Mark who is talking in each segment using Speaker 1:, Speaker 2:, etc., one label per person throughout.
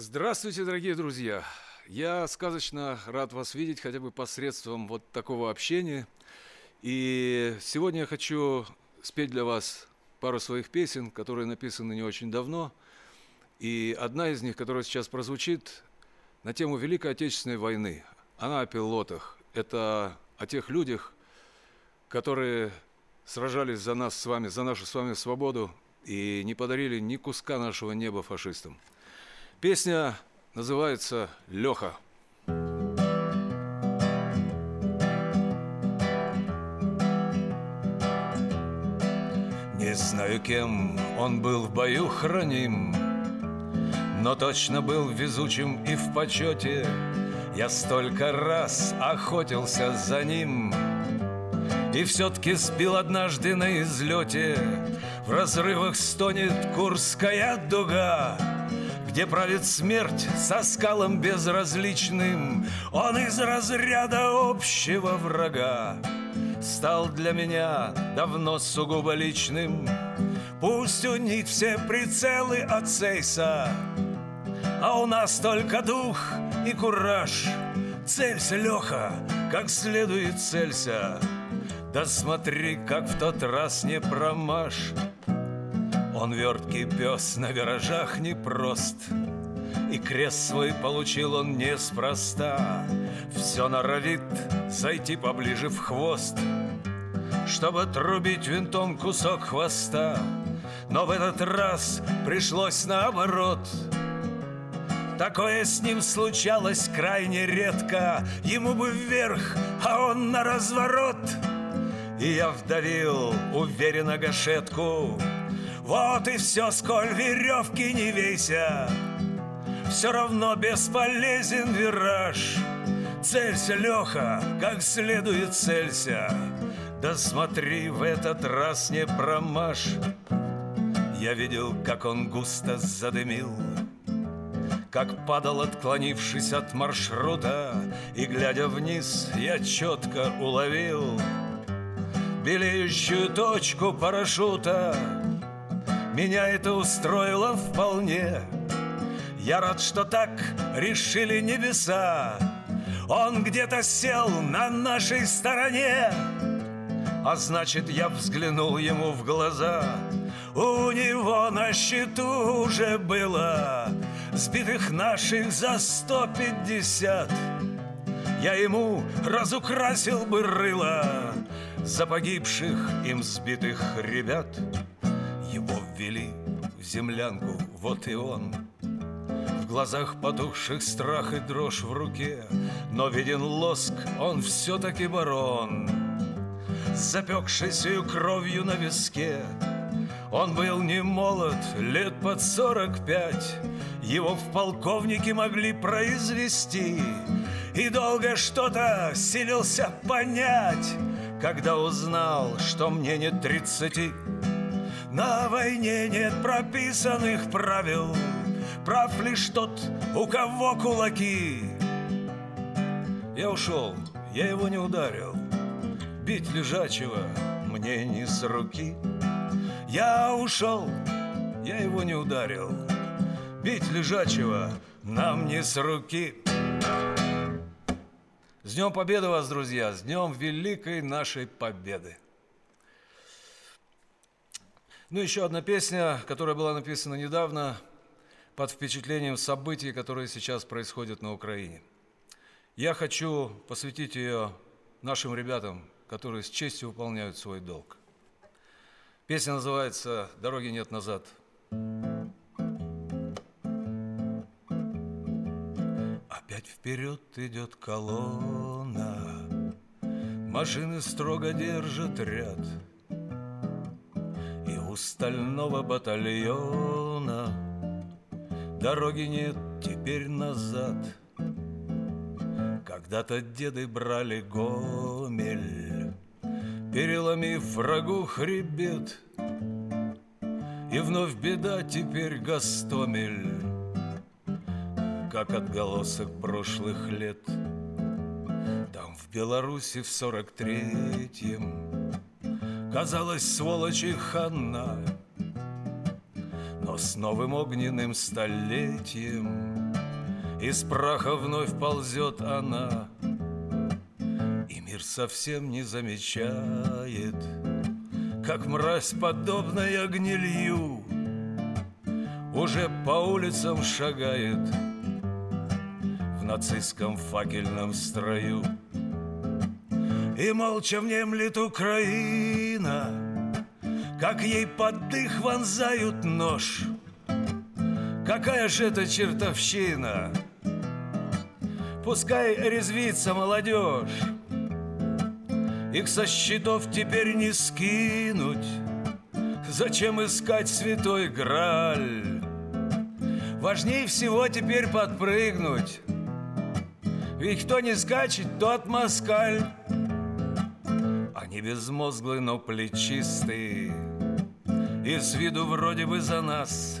Speaker 1: Здравствуйте, дорогие друзья! Я сказочно рад вас видеть хотя бы посредством вот такого общения. И сегодня я хочу спеть для вас пару своих песен, которые написаны не очень давно. И одна из них, которая сейчас прозвучит, на тему Великой Отечественной войны. Она о пилотах. Это о тех людях, которые сражались за нас с вами, за нашу с вами свободу и не подарили ни куска нашего неба фашистам. Песня называется «Леха». Не знаю, кем он был в бою храним, Но точно был везучим и в почете. Я столько раз охотился за ним — и все-таки сбил однажды на излете В разрывах стонет Курская дуга где правит смерть со скалом безразличным. Он из разряда общего врага. Стал для меня давно сугубо личным. Пусть у них все прицелы от Сейса А у нас только дух и кураж. Целься, Леха, как следует целься. Да смотри, как в тот раз не промажь Он верткий пес на виражах непрост И крест свой получил он неспроста. Все норовит зайти поближе в хвост Чтобы трубить винтом кусок хвоста. Но в этот раз пришлось наоборот. Такое с ним случалось крайне редко. Ему бы вверх, а он на разворот — и я вдавил уверенно гашетку Вот и все, сколь веревки не вейся. Все равно бесполезен вираж. Целься, Леха, как следует целься. Да смотри, в этот раз не промажь. Я видел, как он густо задымил как падал, отклонившись от маршрута И, глядя вниз, я четко уловил белеющую точку парашюта Меня это устроило вполне. Я рад, что так решили небеса. Он где-то сел на нашей стороне. А значит, я взглянул ему в глаза. У него на счету уже было Сбитых наших за сто пятьдесят. Я ему разукрасил бы рыло за погибших им сбитых ребят землянку, вот и он. В глазах потухших страх и дрожь в руке Но виден лоск, он все-таки барон. Запекшейся кровью на виске он был не молод, лет под сорок пять. Его в полковнике могли произвести И долго что-то силился понять. Когда узнал, что мне нет тридцати На войне нет прописанных правил. Прав лишь тот, у кого кулаки. Я ушел, я его не ударил. Бить лежачего мне не с руки. Я ушел, я его не ударил. Бить лежачего нам не с руки. С Днем Победы вас, друзья! С Днем Великой нашей Победы! Ну, еще одна песня, которая была написана недавно под впечатлением событий, которые сейчас происходят на Украине. Я хочу посвятить ее нашим ребятам, которые с честью выполняют свой долг. Песня называется «Дороги нет назад». Опять вперед идет колонна Машины строго держат ряд стального батальона. Дороги нет теперь назад. Когда-то деды брали Гомель Переломив врагу хребет. И вновь беда теперь Гастомель как отголосок прошлых лет. Там в Беларуси в сорок третьем. Казалось, сволочи хана Но с новым огненным столетием Из праха вновь ползет она. И мир совсем не замечает Как мразь, подобная гнилью Уже по улицам шагает нацистском факельном строю. И молча внемлет Украина Как ей под дых вонзают нож. Какая же это чертовщина? Пускай резвится молодежь Их со счетов теперь не скинуть. Зачем искать святой Грааль? Важнее всего теперь подпрыгнуть Ведь кто не скачет, тот москаль. Они безмозглые, но плечистые. И с виду вроде бы за нас.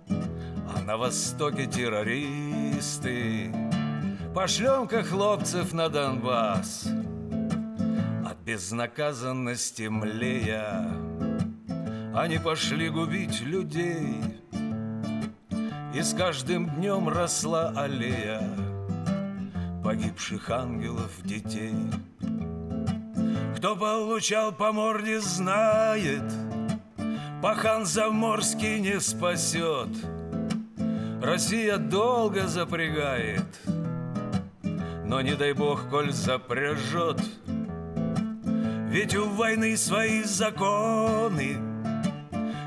Speaker 1: А на востоке террористы. Пошлем-ка хлопцев на Донбасс. От безнаказанности млея. Они пошли губить людей. И с каждым днем росла аллея Погибших ангелов детей. Кто получал по морде, знает Пахан заморский не спасет. Россия долго запрягает но не дай бог, коль запряжет. Ведь у войны свои законы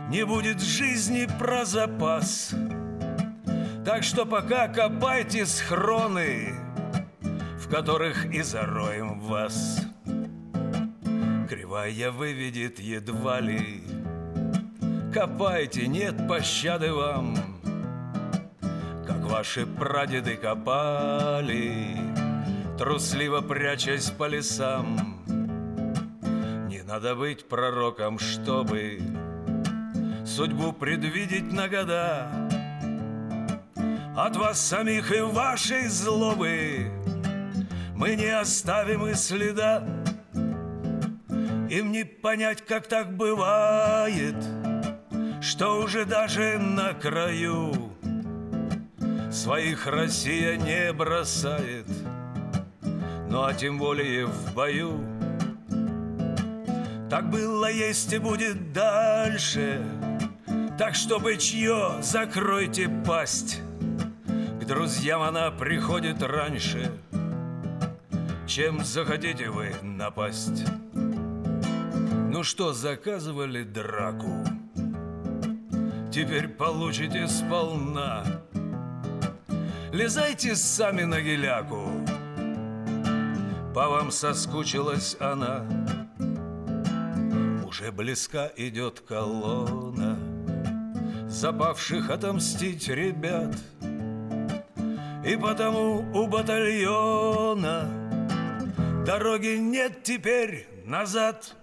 Speaker 1: Не будет жизни про запас. Так что пока копайте схроны которых и зароем вас Кривая выведет едва ли Копайте, нет пощады вам Как ваши прадеды копали трусливо прячась по лесам. Не надо быть пророком, чтобы судьбу предвидеть на года. От вас самих и вашей злобы мы не оставим и следа. Им не понять, как так бывает, что уже даже на краю своих Россия не бросает – ну а тем более в бою. Так было, есть и будет дальше, так чтобы чье закройте пасть. К друзьям она приходит раньше, чем захотите вы напасть. Ну что, заказывали драку? Теперь получите сполна. Лезайте сами на геляку. По вам соскучилась она Уже близка идет колонна Запавших отомстить ребят И потому у батальона Дороги нет теперь назад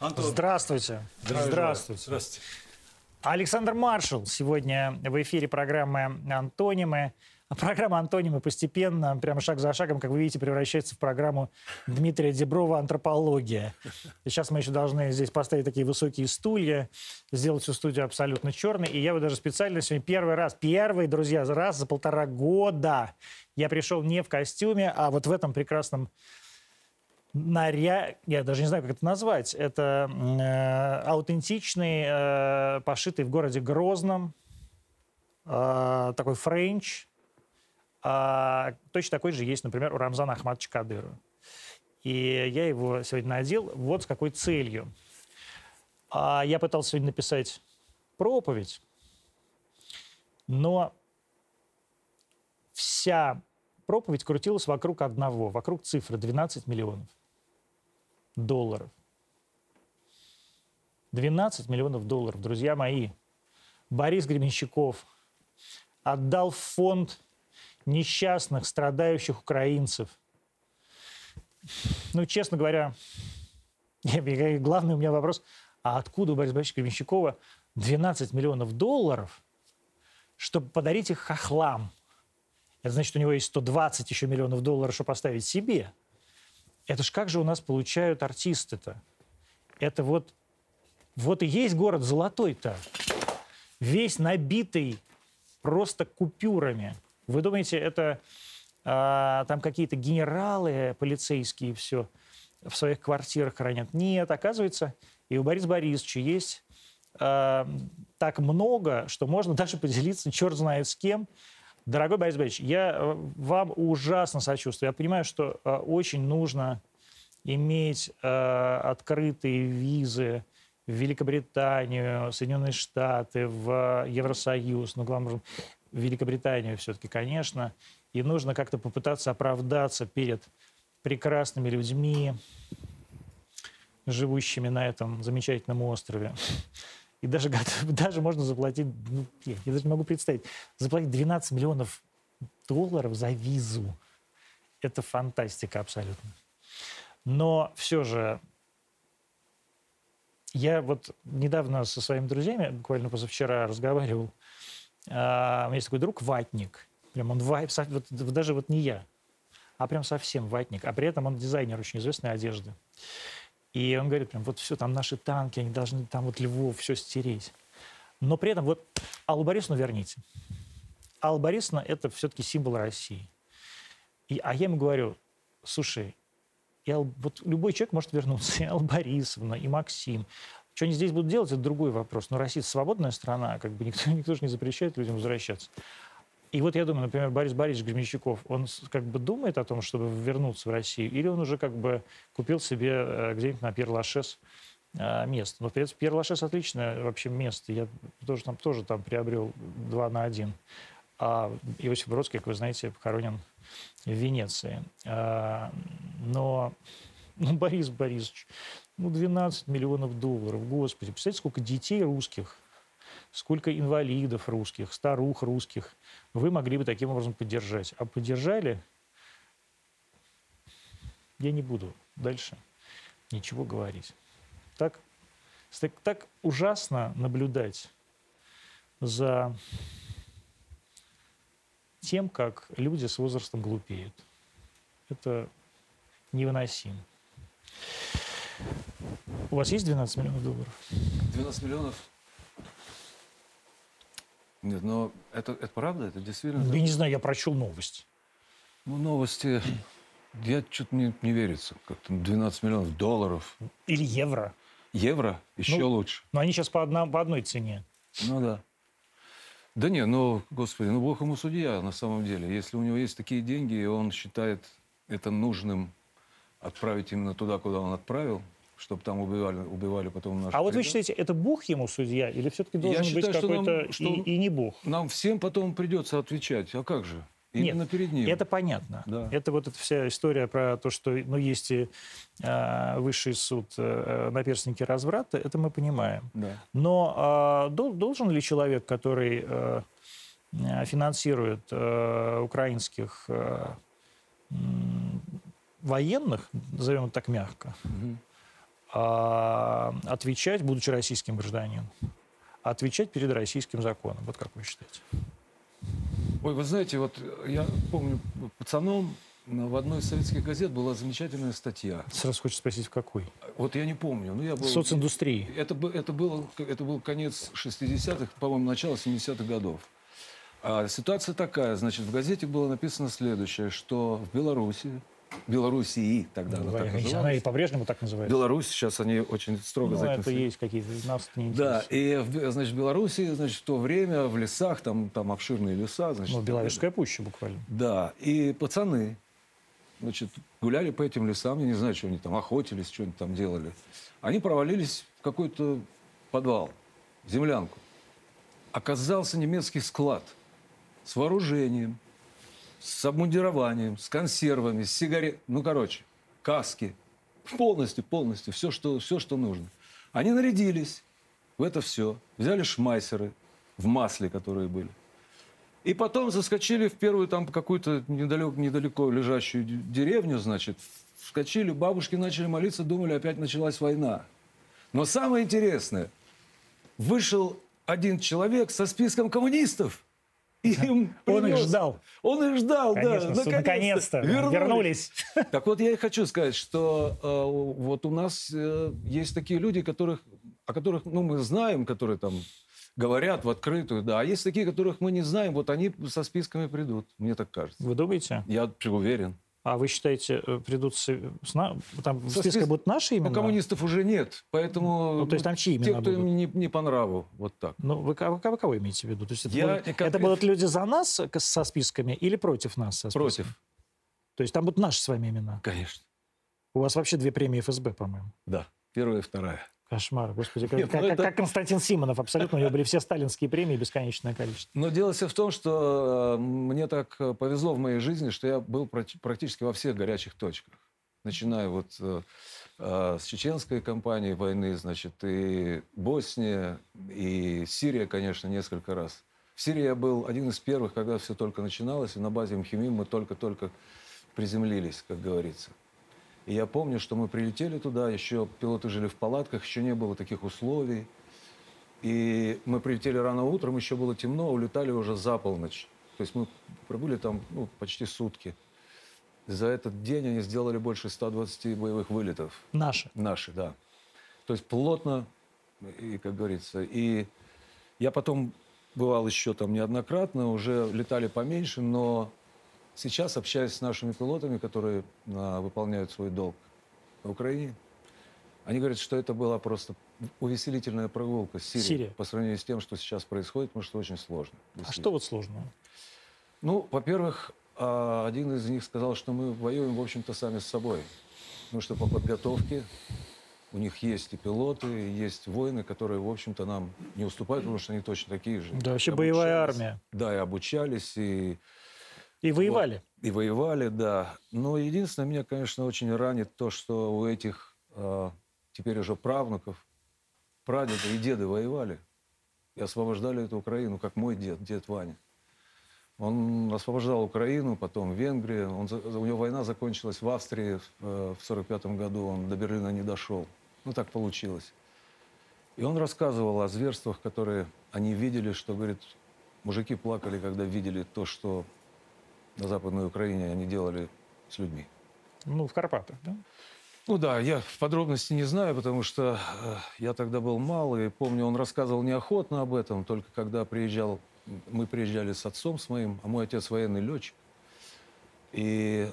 Speaker 2: Антон. Здравствуйте.
Speaker 3: Здравствуйте. Здравствуйте. Здравствуйте.
Speaker 2: Александр Маршал сегодня в эфире программы «Антонимы». А программа «Антонимы» постепенно, прямо шаг за шагом, как вы видите, превращается в программу Дмитрия Деброва «Антропология». И сейчас мы еще должны здесь поставить такие высокие стулья, сделать всю студию абсолютно черной. И я бы даже специально сегодня первый раз, первый, друзья, раз за полтора года я пришел не в костюме, а вот в этом прекрасном наряд, я даже не знаю, как это назвать, это э, аутентичный, э, пошитый в городе Грозном, э, такой френч, а, точно такой же есть, например, у Рамзана Ахмадовича Кадырова. И я его сегодня надел вот с какой целью. А, я пытался сегодня написать проповедь, но вся проповедь крутилась вокруг одного, вокруг цифры 12 миллионов долларов. 12 миллионов долларов, друзья мои. Борис Гременщиков отдал фонд несчастных, страдающих украинцев. Ну, честно говоря, главный у меня вопрос, а откуда у Бориса Борисовича Гременщикова 12 миллионов долларов, чтобы подарить их хохлам? Это значит, у него есть 120 еще миллионов долларов, чтобы поставить себе. Это ж как же у нас получают артисты-то? Это вот, вот и есть город золотой-то. весь набитый просто купюрами. Вы думаете, это а, там какие-то генералы полицейские все в своих квартирах хранят? Нет, оказывается, и у Бориса Борисовича есть а, так много, что можно даже поделиться черт знает с кем. Дорогой Борис Борисович, я э, вам ужасно сочувствую. Я понимаю, что а, очень нужно иметь а, открытые визы в Великобританию, Соединенные Штаты, в Евросоюз, но главное, в Великобританию все-таки, конечно. И нужно как-то попытаться оправдаться перед прекрасными людьми, живущими на этом замечательном острове. И даже, даже можно заплатить, ну, я, я даже не могу представить, заплатить 12 миллионов долларов за визу. Это фантастика абсолютно. Но все же я вот недавно со своими друзьями, буквально позавчера разговаривал, а, у меня есть такой друг ватник. Прям он вот, даже вот не я, а прям совсем ватник. А при этом он дизайнер очень известной одежды. И он говорит, прям вот все, там наши танки, они должны там вот Львов все стереть. Но при этом вот Аллу Борисовну верните. Алла Борисовна – это все-таки символ России. И, а я ему говорю, слушай, Ал, вот любой человек может вернуться, и Алла Борисовна, и Максим. Что они здесь будут делать, это другой вопрос. Но Россия свободная страна, как бы никто, никто же не запрещает людям возвращаться. И вот я думаю, например, Борис Борисович Гремещуков, он как бы думает о том, чтобы вернуться в Россию, или он уже как бы купил себе э, где-нибудь на Пьер-Лашес э, место. Но, в принципе, Пьер-Лашес отличное вообще место. Я тоже там, тоже там приобрел два на один. А Иосиф Бродский, как вы знаете, похоронен в Венеции. А, но ну, Борис Борисович, ну, 12 миллионов долларов, господи. Представляете, сколько детей русских, сколько инвалидов русских, старух русских вы могли бы таким образом поддержать. А поддержали, я не буду дальше ничего говорить. Так, так, так ужасно наблюдать за тем, как люди с возрастом глупеют. Это невыносимо. У вас есть 12 миллионов долларов?
Speaker 1: 12 миллионов? Нет, но это, это правда? Это действительно...
Speaker 2: Я не знаю, я прочел новость.
Speaker 1: Ну, новости... Я что-то не, не верится. Как-то 12 миллионов долларов.
Speaker 2: Или евро.
Speaker 1: Евро? Еще
Speaker 2: ну,
Speaker 1: лучше.
Speaker 2: Но они сейчас по, одна, по одной цене.
Speaker 1: Ну да. Да не, ну, господи, ну Бог ему судья на самом деле. Если у него есть такие деньги, и он считает это нужным отправить именно туда, куда он отправил, чтобы там убивали, убивали потом наших
Speaker 2: А вот вы считаете, это Бог ему судья, или все-таки должен
Speaker 1: Я
Speaker 2: быть какой-то
Speaker 1: что
Speaker 2: и, и не Бог?
Speaker 1: Нам всем потом придется отвечать. А как же? Именно
Speaker 2: Нет,
Speaker 1: перед ним.
Speaker 2: Это понятно.
Speaker 1: Да.
Speaker 2: Это вот эта вся история про то, что ну, есть и э, высший суд э, наперстники разврата, это мы понимаем.
Speaker 1: Да.
Speaker 2: Но э, дол- должен ли человек, который э, финансирует э, украинских э, военных, назовем это так мягко,
Speaker 1: Мгм.
Speaker 2: А, отвечать, будучи российским гражданином, отвечать перед российским законом. Вот как вы считаете?
Speaker 1: Ой, вы знаете, вот я помню пацаном в одной из советских газет была замечательная статья.
Speaker 2: Сразу хочется спросить, в какой?
Speaker 1: Вот я не помню, но я был...
Speaker 2: В социндустрии.
Speaker 1: Это, это, был, это был конец 60-х, по-моему, начало 70-х годов. А ситуация такая, значит, в газете было написано следующее, что в Беларуси, Белоруссии тогда она так
Speaker 2: Она и
Speaker 1: называлась,
Speaker 2: по-прежнему так называется.
Speaker 1: Беларусь, сейчас они очень строго
Speaker 2: Ну,
Speaker 1: за
Speaker 2: это есть какие-то, нас не
Speaker 1: Да,
Speaker 2: интересует.
Speaker 1: и, значит, в Беларуси, значит, в то время в лесах, там, там обширные леса, значит,
Speaker 2: Ну, Беловежская пуща буквально.
Speaker 1: да, и пацаны, значит, гуляли по этим лесам, я не знаю, что они там, охотились, что они там делали. Они провалились в какой-то подвал, землянку. Оказался немецкий склад с вооружением, с обмундированием, с консервами, с сигарет, ну, короче, каски. Полностью, полностью, все, что, все, что нужно. Они нарядились в это все, взяли шмайсеры в масле, которые были. И потом заскочили в первую там какую-то недалеко, недалеко лежащую деревню, значит, вскочили, бабушки начали молиться, думали, опять началась война. Но самое интересное, вышел один человек со списком коммунистов. И им
Speaker 2: Он их ждал.
Speaker 1: Он их ждал,
Speaker 2: Конечно,
Speaker 1: да.
Speaker 2: с- наконец-то. Вернулись.
Speaker 1: Так вот, я и хочу сказать, что э, вот у нас э, есть такие люди, которых, о которых ну, мы знаем, которые там говорят в открытую, да. А есть такие, которых мы не знаем, вот они со списками придут, мне так кажется.
Speaker 2: Вы думаете?
Speaker 1: Я уверен.
Speaker 2: А вы считаете, э, придут с, с на, там в
Speaker 1: Со
Speaker 2: списке
Speaker 1: спис-
Speaker 2: будут наши имена?
Speaker 1: Ну, коммунистов уже нет, поэтому...
Speaker 2: Ну, то есть там чьи
Speaker 1: Те,
Speaker 2: имена
Speaker 1: кто
Speaker 2: будут?
Speaker 1: им не, не по нраву, вот так.
Speaker 2: Ну, вы, ко- вы кого имеете в виду? То есть это,
Speaker 1: Я
Speaker 2: будут,
Speaker 1: конкретно-
Speaker 2: это будут люди за нас к- со списками или против нас со списками?
Speaker 1: Против,
Speaker 2: То есть там будут наши с вами имена?
Speaker 1: конечно.
Speaker 2: У вас вообще две премии ФСБ, по-моему.
Speaker 1: Да, первая и вторая.
Speaker 2: Кошмар, господи. Как,
Speaker 1: Нет, ну
Speaker 2: как-
Speaker 1: это-
Speaker 2: как Константин Симонов, абсолютно. У него были все сталинские премии, бесконечное количество.
Speaker 1: Но дело все в том, что э, мне так э, повезло в моей жизни, что я был практи- практически во всех горячих точках. Начиная вот э, с чеченской кампании войны, значит, и Босния, и Сирия, конечно, несколько раз. В Сирии я был один из первых, когда все только начиналось, и на базе МХИМИ мы только-только приземлились, как говорится. И я помню, что мы прилетели туда, еще пилоты жили в палатках, еще не было таких условий. И мы прилетели рано утром, еще было темно, улетали уже за полночь. То есть мы пробыли там ну, почти сутки. За этот день они сделали больше 120 боевых вылетов.
Speaker 2: Наши.
Speaker 1: Наши, да. То есть плотно, и, как говорится. И я потом бывал еще там неоднократно, уже летали поменьше, но сейчас, общаясь с нашими пилотами, которые а, выполняют свой долг в Украине, они говорят, что это была просто увеселительная прогулка с Сирией
Speaker 2: Сирия.
Speaker 1: по сравнению с тем, что сейчас происходит, потому что очень сложно.
Speaker 2: А что вот сложного?
Speaker 1: Ну, во-первых, а, один из них сказал, что мы воюем, в общем-то, сами с собой. Потому что по подготовке у них есть и пилоты, и есть воины, которые, в общем-то, нам не уступают, потому что они точно такие же.
Speaker 2: Да, вообще боевая армия.
Speaker 1: Да, и обучались, и,
Speaker 2: И воевали.
Speaker 1: и воевали, да. Но единственное, меня, конечно, очень ранит то, что у этих а, теперь уже правнуков, прадеды и деды воевали и освобождали эту Украину, как мой дед, дед Ваня. Он освобождал Украину, потом Венгрию. Он, у него война закончилась в Австрии э, в 1945 году. Он до Берлина не дошел. Ну, так получилось. И он рассказывал о зверствах, которые они видели, что, говорит, мужики плакали, когда видели то, что на Западной Украине они делали с людьми.
Speaker 2: Ну, в Карпатах, да?
Speaker 1: Ну да, я в подробности не знаю, потому что э, я тогда был мал, и помню, он рассказывал неохотно об этом, только когда приезжал, мы приезжали с отцом с моим, а мой отец военный летчик, и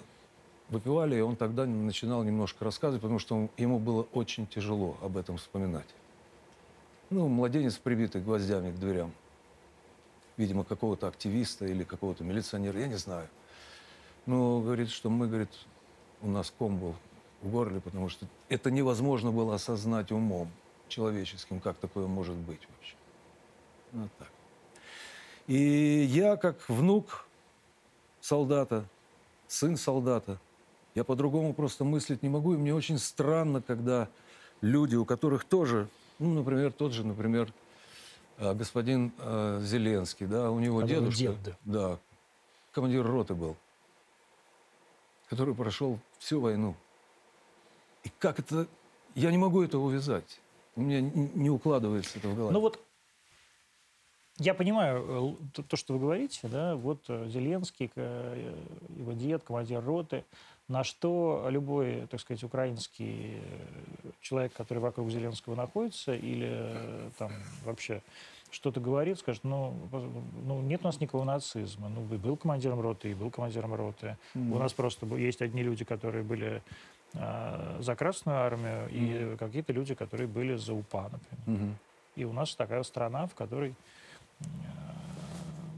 Speaker 1: выпивали, и он тогда начинал немножко рассказывать, потому что он- ему было очень тяжело об этом вспоминать. Ну, младенец, прибитый гвоздями к дверям. Видимо, какого-то активиста или какого-то милиционера, я не знаю. Ну, говорит, что мы, говорит, у нас ком был в горле, потому что это невозможно было осознать умом человеческим, как такое может быть вообще. Вот так. И я, как внук солдата, сын солдата, я по-другому просто мыслить не могу. И мне очень странно, когда люди, у которых тоже, ну, например, тот же, например, господин э, Зеленский, да, у него
Speaker 2: Который
Speaker 1: дедушка,
Speaker 2: дед, да.
Speaker 1: да, командир роты был, который прошел всю войну. И как это... Я не могу это увязать. У меня не укладывается это в голове.
Speaker 2: Ну вот я понимаю э, то, что вы говорите, да, вот э, Зеленский, э, его дед, командир роты, на что любой, так сказать, украинский э, человек, который вокруг Зеленского находится, или э, там вообще что-то говорит, скажет, ну, ну нет у нас никакого нацизма. Ну, был командиром роты и был командиром роты. У нас просто есть одни люди, которые были э, за Красную армию, и какие-то люди, которые были за УПА, например.
Speaker 1: Мгм.
Speaker 2: И у нас такая страна, в которой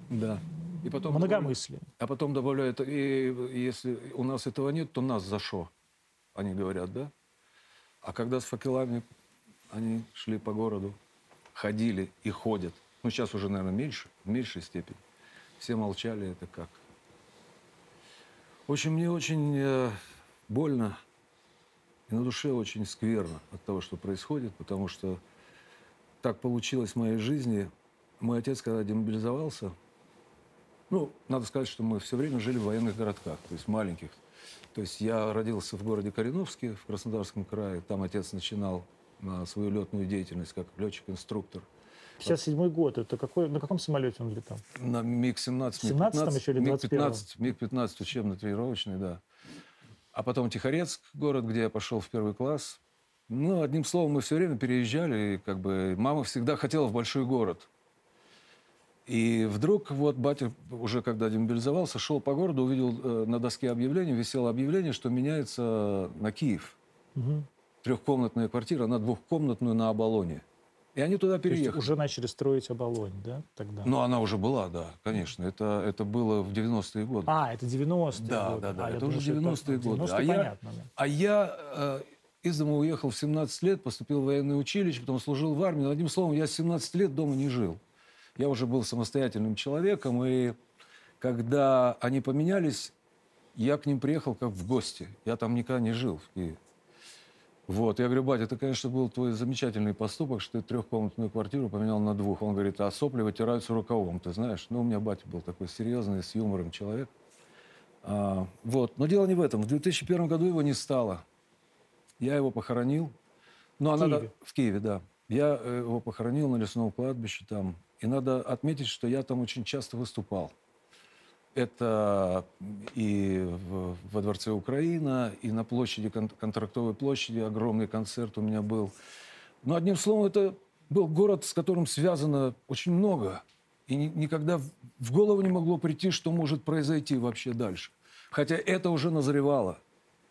Speaker 1: Да. И потом
Speaker 2: многомыслие.
Speaker 1: А потом добавляют, и если у нас этого нет, то нас за шо? Они говорят, да? А когда с факелами они шли по городу, ходили и ходят, ну сейчас уже, наверное, меньше, в меньшей степени, все молчали, это как? В общем, мне очень э, больно и на душе очень скверно от того, что происходит, потому что так получилось в моей жизни. Мой отец, когда демобилизовался, ну, надо сказать, что мы все время жили в военных городках, то есть маленьких. То есть я родился в городе Кореновске в Краснодарском крае. Там отец начинал а, свою летную деятельность как летчик-инструктор.
Speaker 2: 57 год. Это какой, на каком самолете он летал?
Speaker 1: На МиГ-17,
Speaker 2: 17-м еще или 21-м?
Speaker 1: МиГ-15, МиГ-15 учебно-тренировочный, да. А потом Тихорецк, город, где я пошел в первый класс. Ну, одним словом, мы все время переезжали, и как бы мама всегда хотела в большой город. И вдруг вот батя, уже когда демобилизовался, шел по городу, увидел э, на доске объявление, висело объявление, что меняется на Киев.
Speaker 2: Мгм.
Speaker 1: Трехкомнатная квартира на двухкомнатную на Оболоне. И они туда
Speaker 2: То есть
Speaker 1: переехали.
Speaker 2: уже начали строить оболонь, да, тогда?
Speaker 1: Ну, она уже была, да, конечно. Это, это было в 90-е годы.
Speaker 2: А, это 90-е
Speaker 1: Да,
Speaker 2: годы.
Speaker 1: да, да,
Speaker 2: А, я
Speaker 1: это уже
Speaker 2: что
Speaker 1: 90-е годы.
Speaker 2: 90-е,
Speaker 1: А я-
Speaker 2: понятно, да.
Speaker 1: А я э, из дома уехал в 17 лет, поступил в военное училище, потом служил в армии. Одним словом, я с 17 лет дома не жил. Я уже был самостоятельным человеком, и когда они поменялись, я к ним приехал как в гости. Я там никогда не жил Киеве. Вот, я говорю, батя, это, конечно, был твой замечательный поступок, что ты трехкомнатную квартиру поменял на двух. Он говорит, а сопли вытираются рукавом, ты знаешь. Ну, у меня батя был такой серьезный, с юмором человек. А, вот, но дело не в этом. В 2001 году его не стало. Я его похоронил. Ну, а
Speaker 2: В
Speaker 1: надо-
Speaker 2: Киеве?
Speaker 1: в Киеве, да. Я э, его похоронил на лесном кладбище там. И надо отметить, что я там очень часто выступал. Это и во Дворце Украина, и на площади, кон- контрактовой площади огромный концерт у меня был. Но одним словом, это был город, с которым связано очень много. И ни- никогда в голову не могло прийти, что может произойти вообще дальше. Хотя это уже назревало.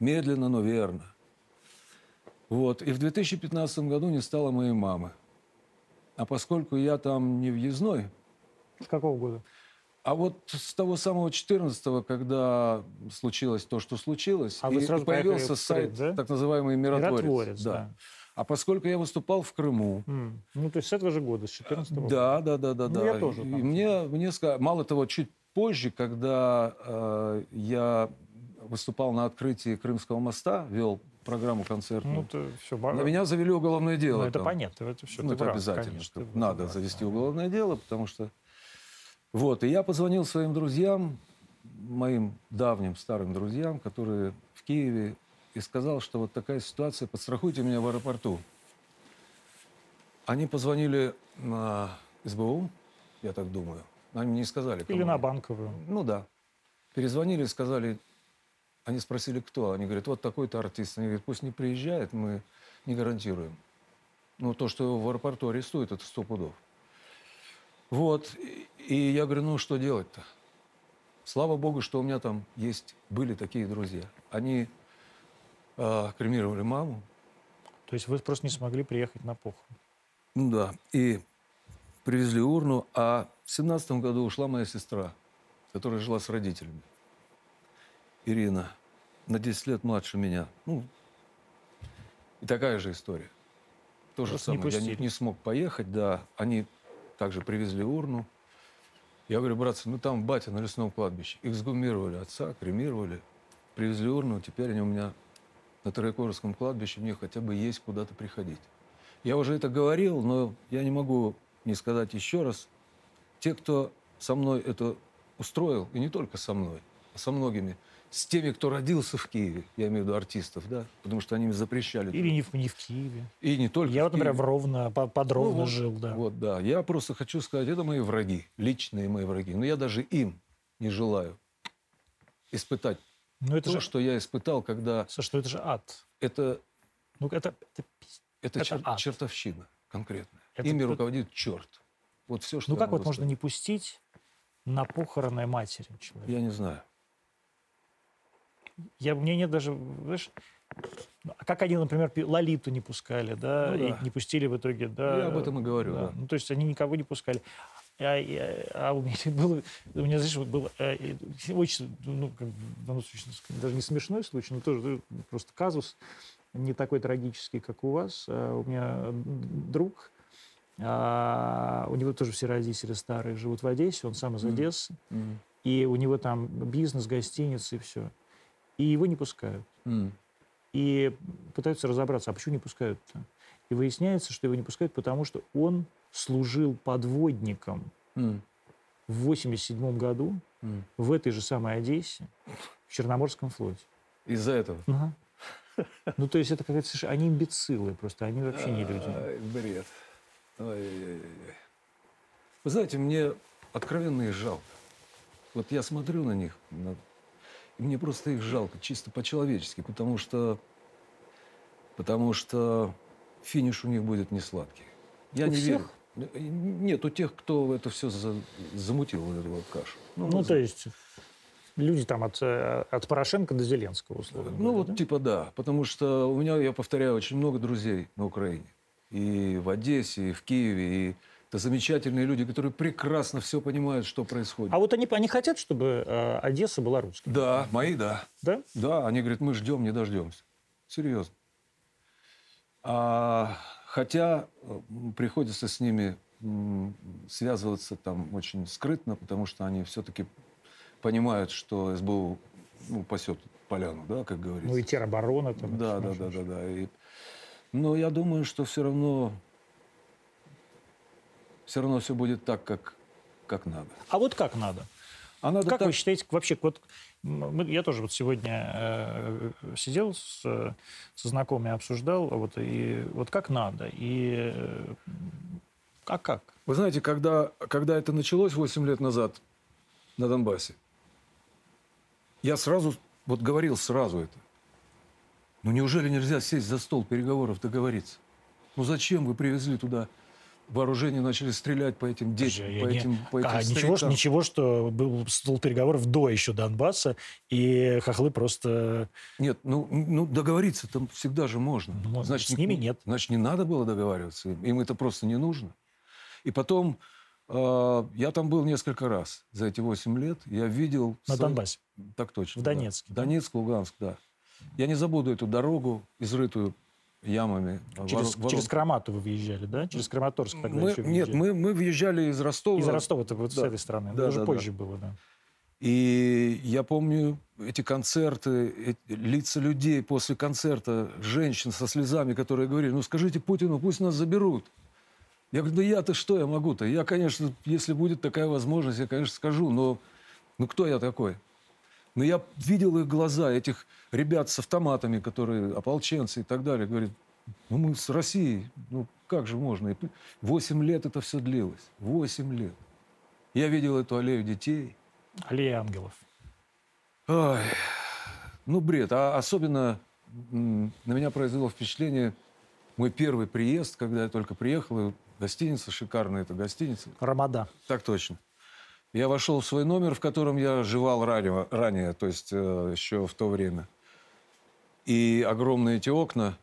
Speaker 1: Медленно, но верно. Вот. И в 2015 году не стало моей мамы. А поскольку я там не въездной,
Speaker 2: С какого года?
Speaker 1: а вот с того самого 14 когда случилось то, что случилось,
Speaker 2: А
Speaker 1: и
Speaker 2: сразу
Speaker 1: появился
Speaker 2: Крым,
Speaker 1: сайт,
Speaker 2: да?
Speaker 1: так называемый «Миротворец».
Speaker 2: Миротворец, да.
Speaker 1: А поскольку я выступал в Крыму,
Speaker 2: М, Ну, то есть с этого же года, с 14 года.
Speaker 1: да, да, да, да,
Speaker 2: Ну,
Speaker 1: да.
Speaker 2: я тоже
Speaker 1: И мне, мне ска- мало того, чуть позже, когда э, я выступал на открытии Крымского моста, вел программу концертную,
Speaker 2: Ну, это все...
Speaker 1: на меня завели уголовное дело.
Speaker 2: Ну, это
Speaker 1: там.
Speaker 2: понятно, это все.
Speaker 1: Ну, это обязательно. что надо завести уголовное дело, потому что... Вот, и я позвонил своим друзьям, моим давним старым друзьям, которые в Киеве, и сказал, что вот такая ситуация, подстрахуйте меня в аэропорту. Они позвонили на СБУ, я так думаю. Они мне не сказали.
Speaker 2: Или на банковую.
Speaker 1: Ну да. Перезвонили, сказали, они спросили, кто. Они говорят, вот такой-то артист. Они говорят, пусть не приезжает, мы не гарантируем. Ну, то, что его в аэропорту арестуют, это сто пудов. Вот. И- я говорю, ну, что делать-то? Слава богу, что у меня там есть, были такие друзья. Они а, кремировали маму.
Speaker 2: То есть вы просто не смогли приехать на похорон.
Speaker 1: Ну да. И привезли урну. А в семнадцатом году ушла моя сестра, которая жила с родителями. Ирина. На 10 лет младше меня. Ну, и такая же история. То же
Speaker 2: Просто не
Speaker 1: самое. Я не,
Speaker 2: пустили.
Speaker 1: не смог поехать, да. Они также привезли урну. Я говорю, братцы, ну там батя на лесном кладбище. Эксгумировали отца, кремировали. Привезли урну, теперь они у меня на Троекуровском кладбище, мне хотя бы есть куда-то приходить. Я уже это говорил, но я не могу не сказать еще раз. Те, кто со мной это устроил, и не только со мной, а со многими, с теми, кто родился в Киеве, я имею в виду артистов, да, потому что они им запрещали.
Speaker 2: Или не в, не в Киеве.
Speaker 1: И не только
Speaker 2: Я вот, например, в Ровно, по- под
Speaker 1: Ну вот,
Speaker 2: жил, да.
Speaker 1: Вот, да. Я просто хочу сказать, это мои враги, личные мои враги. Но я даже им не желаю испытать
Speaker 2: Ну это
Speaker 1: то,
Speaker 2: же...
Speaker 1: что я испытал, когда
Speaker 2: Слушай, ну это же ад.
Speaker 1: это,
Speaker 2: Ну это, это
Speaker 1: это,
Speaker 2: Это
Speaker 1: чер-
Speaker 2: ад.
Speaker 1: чертовщина конкретная.
Speaker 2: Это
Speaker 1: Ими руководит черт. Вот все, что
Speaker 2: Ну как вот
Speaker 1: могу
Speaker 2: можно
Speaker 1: сказать.
Speaker 2: не пустить на похороны матери человека?
Speaker 1: Я не знаю.
Speaker 2: Я, мне нет даже, знаешь, ну, а как они, например, Лолиту не пускали, да,
Speaker 1: Ну
Speaker 2: и
Speaker 1: да.
Speaker 2: не пустили в итоге, да.
Speaker 1: Я об этом и говорю, да.
Speaker 2: Ну, то есть они никого не пускали. А, я- а у меня было, у меня, знаешь, было э, очень, ну, как в данном случае, сказать, даже не смешной случай, но тоже э, просто казус не такой трагический, как у вас. А У меня друг, а, у него тоже все родители старые живут в Одессе, он сам из. Одессы,
Speaker 1: М.
Speaker 2: и у него там бизнес, гостиница и все. И его не пускают.
Speaker 1: М.
Speaker 2: И пытаются разобраться, а почему не пускают-то? И выясняется, что его не пускают, потому что он служил подводником
Speaker 1: М.
Speaker 2: в 87 году
Speaker 1: М.
Speaker 2: в этой же самой Одессе, в Черноморском флоте.
Speaker 1: Из-за этого.
Speaker 2: Ага. Ну, то есть это какая-то совершенно... Они имбецилы просто, они вообще не люди.
Speaker 1: Бред. Ой-ой-ой. Вы знаете, мне откровенно их жалко. Вот я смотрю на них, на- мне просто их жалко, чисто по-человечески, потому что, потому что финиш у них будет не сладкий. Я
Speaker 2: У
Speaker 1: не
Speaker 2: всех?
Speaker 1: верю. Нет, у тех, кто это все за, замутил, эту вот кашу.
Speaker 2: Ну, то есть люди там от, э, от Порошенко до Зеленского, условно
Speaker 1: Ну,
Speaker 2: говоря,
Speaker 1: вот
Speaker 2: да?
Speaker 1: типа да. Потому что у меня, я повторяю, очень много друзей на Украине. И в Одессе, и в Киеве. И это замечательные люди, которые прекрасно все понимают, что происходит.
Speaker 2: А вот они, они хотят, чтобы э, Одесса была русской,
Speaker 1: Да, мои, да.
Speaker 2: да?
Speaker 1: Да, они говорят, мы ждем, не дождемся. Серьезно. А, хотя приходится с ними связываться там очень скрытно, потому что они все-таки понимают, что СБУ ну, пасет поляну, да, как говорится.
Speaker 2: Ну и тероборона там.
Speaker 1: Да, да, да, да, да. И- но я думаю, что все равно, все равно все будет так, как, как надо.
Speaker 2: А вот как надо?
Speaker 1: А надо
Speaker 2: Как
Speaker 1: так-
Speaker 2: вы считаете, вообще, вот мы- я тоже вот сегодня э, сидел с, э, со знакомыми, обсуждал, вот, и вот как надо, и э, а как?
Speaker 1: Вы знаете, когда, когда это началось 8 лет назад на Донбассе, я сразу, вот говорил сразу это. Ну неужели нельзя сесть за стол переговоров, договориться? Ну зачем вы привезли туда вооружение, начали стрелять по этим детям,
Speaker 2: Я
Speaker 1: по
Speaker 2: не-
Speaker 1: этим, по этим
Speaker 2: а, ничего,
Speaker 1: старикам?
Speaker 2: ничего, что был стол переговоров до еще Донбасса, и хохлы просто...
Speaker 1: Нет, ну, ну договориться там всегда же можно.
Speaker 2: Ну, с ними нет.
Speaker 1: Значит, не надо было договариваться. Им- это просто не нужно. И потом, э, я там был несколько раз за эти 8 лет. Я видел...
Speaker 2: На
Speaker 1: свои-
Speaker 2: Донбассе.
Speaker 1: Так точно.
Speaker 2: В. Донецке, да?
Speaker 1: Донецк, Луганск, да. Я не забуду эту дорогу, изрытую ямами.
Speaker 2: Через,
Speaker 1: Воро-
Speaker 2: через Крамату вы въезжали, да? Через Краматорск тогда
Speaker 1: мы,
Speaker 2: еще
Speaker 1: Нет,
Speaker 2: въезжали.
Speaker 1: мы, мы въезжали из Ростова.
Speaker 2: Из Ростова, так вот с
Speaker 1: Да.
Speaker 2: этой стороны.
Speaker 1: Да,
Speaker 2: уже
Speaker 1: да,
Speaker 2: позже было, да.
Speaker 1: И я помню эти концерты, эти лица людей после концерта, женщин со слезами, которые говорили, ну скажите Путину, пусть нас заберут. Я говорю, да я-то что я могу-то? Я, конечно, если будет такая возможность, я, конечно, скажу, но ну кто я такой? Но я видел их глаза, этих ребят с автоматами, которые ополченцы и так далее. Говорят, ну мы с Россией, ну как же можно? Восемь лет это все длилось. Восемь лет. Я видел эту аллею детей.
Speaker 2: Аллея ангелов.
Speaker 1: Ой, ну, бред. А особенно на меня произвело впечатление мой первый приезд, когда я только приехал. Гостиница шикарная, это гостиница.
Speaker 2: Рамада.
Speaker 1: Так точно. Я вошел в свой номер, в котором я жевал ранее, ранее то есть э, еще в то время. И огромные эти окна,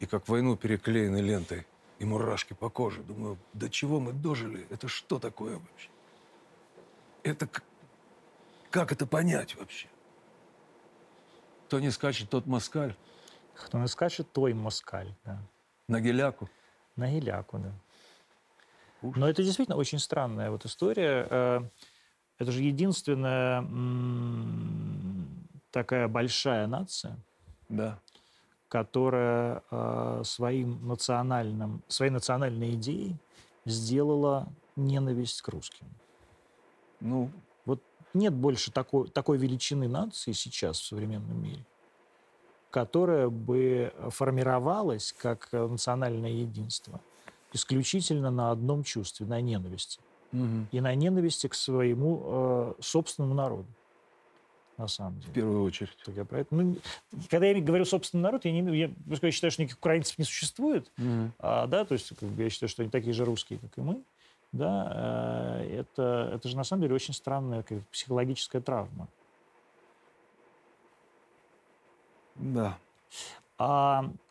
Speaker 1: и как войну переклеены лентой, и мурашки по коже. Думаю, до чего мы дожили? Это что такое вообще? Это как это понять вообще? Кто не скачет, тот москаль.
Speaker 2: Кто не скачет, той москаль. Да.
Speaker 1: На геляку.
Speaker 2: На геляку, да.
Speaker 1: Ужас.
Speaker 2: Но это действительно очень странная вот история. Э, Это же единственная такая большая нация,
Speaker 1: Да.
Speaker 2: которая э, своим национальным, своей национальной идеей сделала ненависть к русским.
Speaker 1: Ну,
Speaker 2: Вот нет больше такой, такой величины нации сейчас в современном мире, которая бы формировалась как национальное единство исключительно на одном чувстве, на ненависти.
Speaker 1: мгм.
Speaker 2: И на ненависти к своему э, собственному народу, на самом
Speaker 1: в
Speaker 2: деле.
Speaker 1: первую очередь.
Speaker 2: Так я про это- ну, когда я говорю собственный народ, я, не, я, я считаю, что никаких украинцев не существует,
Speaker 1: Мгм.
Speaker 2: а, да, то есть как бы, я считаю, что они такие же русские, как и мы, да, э, это, это же на самом деле очень странная как психологическая травма.
Speaker 1: Да.
Speaker 2: А в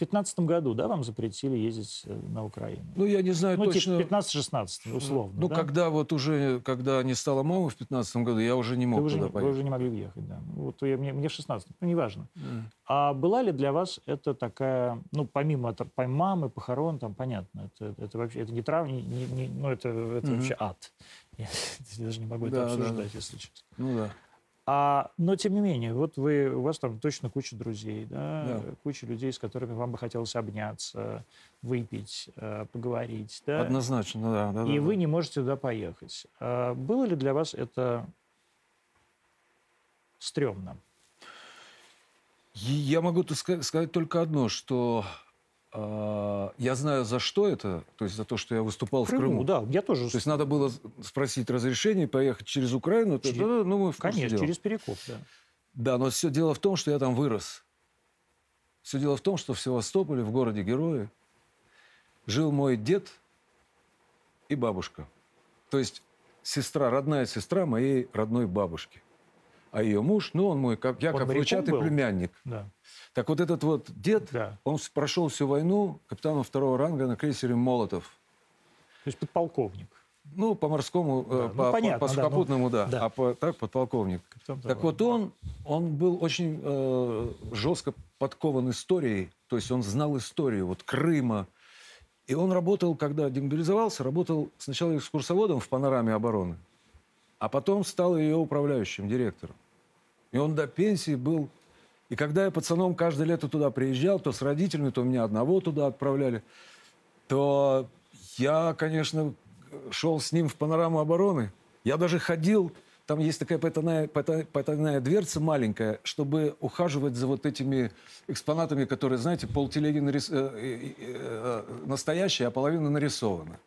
Speaker 2: 2015 году, да, вам запретили ездить э, на Украину?
Speaker 1: Ну, я не знаю
Speaker 2: Ну,
Speaker 1: точно.
Speaker 2: типа 15-16, условно.
Speaker 1: Ну,
Speaker 2: да?
Speaker 1: когда вот уже, когда не стало мамы в 15 году, я уже не
Speaker 2: Вы
Speaker 1: мог
Speaker 2: уже,
Speaker 1: туда
Speaker 2: не- вы
Speaker 1: поехать.
Speaker 2: уже не могли въехать, да. Ну, Вот я, мне, мне в 16, ну, неважно.
Speaker 1: М.
Speaker 2: А была ли для вас это такая, ну, помимо, помимо мамы, похорон, там, понятно, это, это вообще, это не травма, не, не- не- ну, это, это
Speaker 1: Мгм.
Speaker 2: вообще ад. Я, даже не могу это
Speaker 1: Да, да, да.
Speaker 2: обсуждать, если честно.
Speaker 1: Ну да.
Speaker 2: А, но, тем не менее, вот вы, у вас там точно куча друзей, да,
Speaker 1: Да.
Speaker 2: куча людей, с которыми вам бы хотелось обняться, выпить, э, поговорить, да?
Speaker 1: Однозначно, да. да
Speaker 2: и
Speaker 1: да,
Speaker 2: вы
Speaker 1: да.
Speaker 2: не можете туда поехать. А было ли для вас это стрёмно?
Speaker 1: Я могу сказать только одно, что а, я знаю, за что это, то есть за то, что я выступал в Крыму.
Speaker 2: да, я тоже.
Speaker 1: То есть надо было спросить разрешение, поехать через Украину.
Speaker 2: Через-
Speaker 1: да, да, ну, мы в
Speaker 2: Конечно, через Перекоп, да.
Speaker 1: Да, но все дело в том, что я там вырос. Все дело в том, что в Севастополе, в городе Герои, жил мой дед и бабушка. То есть сестра, родная сестра моей родной бабушки. А ее муж, ну, он мой, как я,
Speaker 2: Он
Speaker 1: как
Speaker 2: моряком
Speaker 1: внучатый
Speaker 2: был?
Speaker 1: племянник.
Speaker 2: Да.
Speaker 1: Так вот этот вот дед,
Speaker 2: Да.
Speaker 1: он прошел всю войну капитаном второго ранга на крейсере «Молотов».
Speaker 2: То есть подполковник.
Speaker 1: Ну, по морскому, э,
Speaker 2: Да, ну,
Speaker 1: по, по-
Speaker 2: понятно,
Speaker 1: по
Speaker 2: да, ну,
Speaker 1: да,
Speaker 2: да.
Speaker 1: а по, так подполковник.
Speaker 2: Капитан
Speaker 1: Так вот он, он был очень э, жестко подкован историей, то есть он знал историю вот Крыма. И он работал, когда демобилизовался, работал сначала экскурсоводом в панораме обороны, а потом стал ее управляющим директором. И он до пенсии был... И когда я пацаном каждое лето туда приезжал, то с родителями, то меня одного туда отправляли, то я, конечно, шел с ним в панораму обороны. Я даже ходил, там есть такая потайная, потай- потайная дверца маленькая, чтобы ухаживать за вот этими экспонатами, которые, знаете, полтелеги нарис- э, э, э, настоящие, а половина нарисована.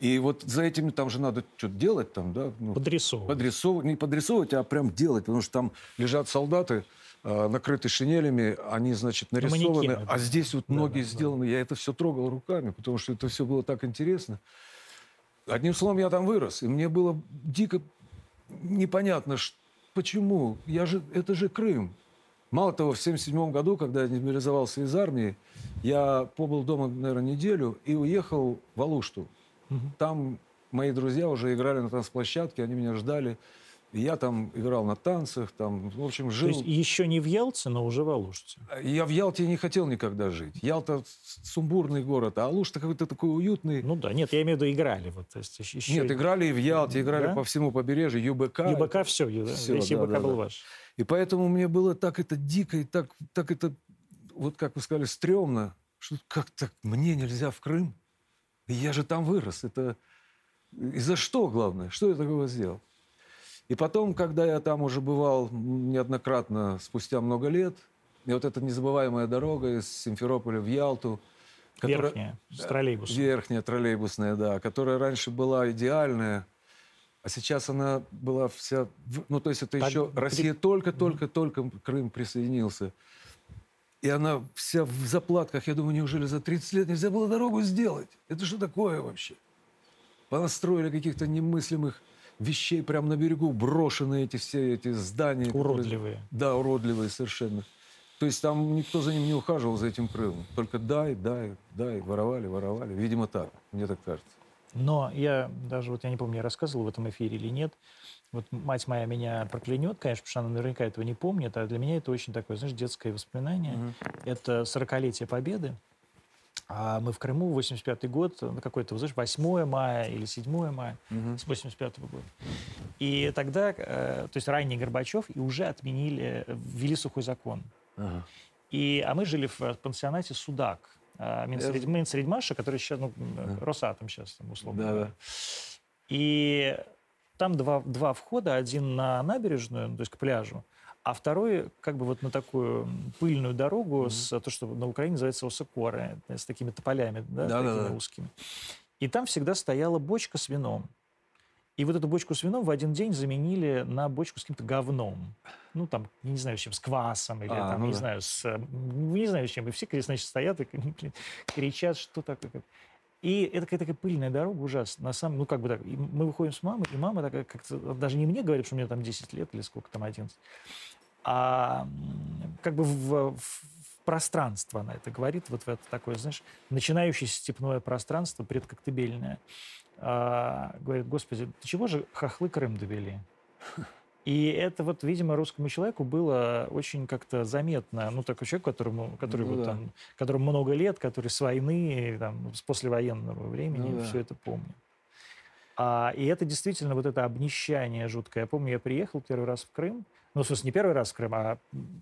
Speaker 1: И вот за этим там же надо что-то делать, там, да? ну,
Speaker 2: Подрисовывать.
Speaker 1: подрисовывать, не подрисовывать, а прям делать, потому что там лежат солдаты, э, накрыты шинелями, они, значит, нарисованы,
Speaker 2: манекены, да.
Speaker 1: а здесь вот
Speaker 2: Да,
Speaker 1: ноги
Speaker 2: да, да.
Speaker 1: сделаны. Я это все трогал руками, потому что это все было так интересно. Одним словом, я там вырос, и мне было дико непонятно, ш- почему. Я же, это же Крым. Мало того, в 1977 году, когда я демобилизовался из армии, я побыл дома, наверное, неделю и уехал в Алушту. Там мои друзья уже играли на танцплощадке, они меня ждали. И я там играл на танцах, там, в общем,
Speaker 2: То
Speaker 1: жил.
Speaker 2: есть еще не в Ялте, но уже в Алуште.
Speaker 1: Я в Ялте не хотел никогда жить. Ялта сумбурный город, а Алушта какой-то такой уютный.
Speaker 2: Ну да, нет, я имею в виду играли. Вот, то есть еще,
Speaker 1: Нет, играли и в Ялте, играли
Speaker 2: Да?
Speaker 1: по всему побережью, ЮБК.
Speaker 2: ЮБК все,
Speaker 1: Всё,
Speaker 2: весь
Speaker 1: да,
Speaker 2: ЮБК
Speaker 1: да,
Speaker 2: был
Speaker 1: да.
Speaker 2: ваш.
Speaker 1: И поэтому мне было так это дико, и так, так это, вот как вы сказали, стрёмно, что как так, мне нельзя в Крым? Я же там вырос. Это... И за что, главное? Что я такого сделал? И потом, когда я там уже бывал неоднократно, спустя много лет, и вот эта незабываемая дорога из Симферополя в Ялту, которая-
Speaker 2: Верхняя, с троллейбусом.
Speaker 1: Верхняя троллейбусная, да, которая раньше была идеальная, а сейчас она была вся... Ну, то есть это
Speaker 2: Так,
Speaker 1: еще...
Speaker 2: при-
Speaker 1: Россия только-только-только Крым присоединился. И она вся в заплатках. Я думаю, неужели за 30 лет нельзя было дорогу сделать? Это что такое вообще? Понастроили каких-то немыслимых вещей прямо на берегу, брошенные эти все эти здания. которые-
Speaker 2: Уродливые.
Speaker 1: да, уродливые совершенно. То есть там никто за ним не ухаживал, за этим Крымом. Только дай, дай, дай, воровали, воровали. Видимо, так. Мне так кажется.
Speaker 2: Но я даже, вот я не помню, я рассказывал в этом эфире или нет, вот мать моя меня проклянет, конечно, потому что она наверняка этого не помнит, а для меня это очень такое, знаешь, детское воспоминание. Это 40-летие Победы. А мы в Крыму, 85-й год, ну, какой-то, знаешь, 8 мая или 7 мая с 85-го года. И тогда, э, то есть ранний Горбачев, и уже отменили, э, ввели сухой закон.
Speaker 1: Ага.
Speaker 2: И, а мы жили в пансионате «Судак». А, Минсредь- Минсредмаша, который сейчас, ну, м, Росатом сейчас, там, условно
Speaker 1: Да,
Speaker 2: говоря.
Speaker 1: да.
Speaker 2: И там два, два входа, один на набережную, ну, то есть к пляжу, а второй как бы вот на такую пыльную дорогу, с, то, что на Украине называется осокоры, с такими тополями, да,
Speaker 1: Да, да,
Speaker 2: такими
Speaker 1: да.
Speaker 2: узкими. И там всегда стояла бочка с вином. И вот эту бочку с вином в один день заменили на бочку с каким-то говном. Ну, там, я не знаю, с чем, с квасом или
Speaker 1: А,
Speaker 2: там,
Speaker 1: ну
Speaker 2: не
Speaker 1: да.
Speaker 2: знаю, с... э, Не знаю, с чем. И все, значит, стоят и кричат, что такое. И это какая-то такая пыльная дорога ужасная. На самом, ну, как бы так, и мы выходим с мамой, и мама такая как-то, даже не мне говорит, что мне там 10 лет или сколько там, 11, а как бы в- в пространство она это говорит, вот в это такое, знаешь, начинающееся степное пространство, предкоктебельное. А, говорит, господи, ты чего же хохлы Крым довели? И это вот, видимо, русскому человеку было очень как-то заметно. Ну, такой человек, которому, который,
Speaker 1: Ну
Speaker 2: вот
Speaker 1: да.
Speaker 2: там, которому много лет, который с войны, там, с послевоенного времени
Speaker 1: Ну да.
Speaker 2: все это помнит. А, и это действительно вот это обнищание жуткое. Я помню, я приехал первый раз в Крым, ну, в смысле, не первый раз в Крым, а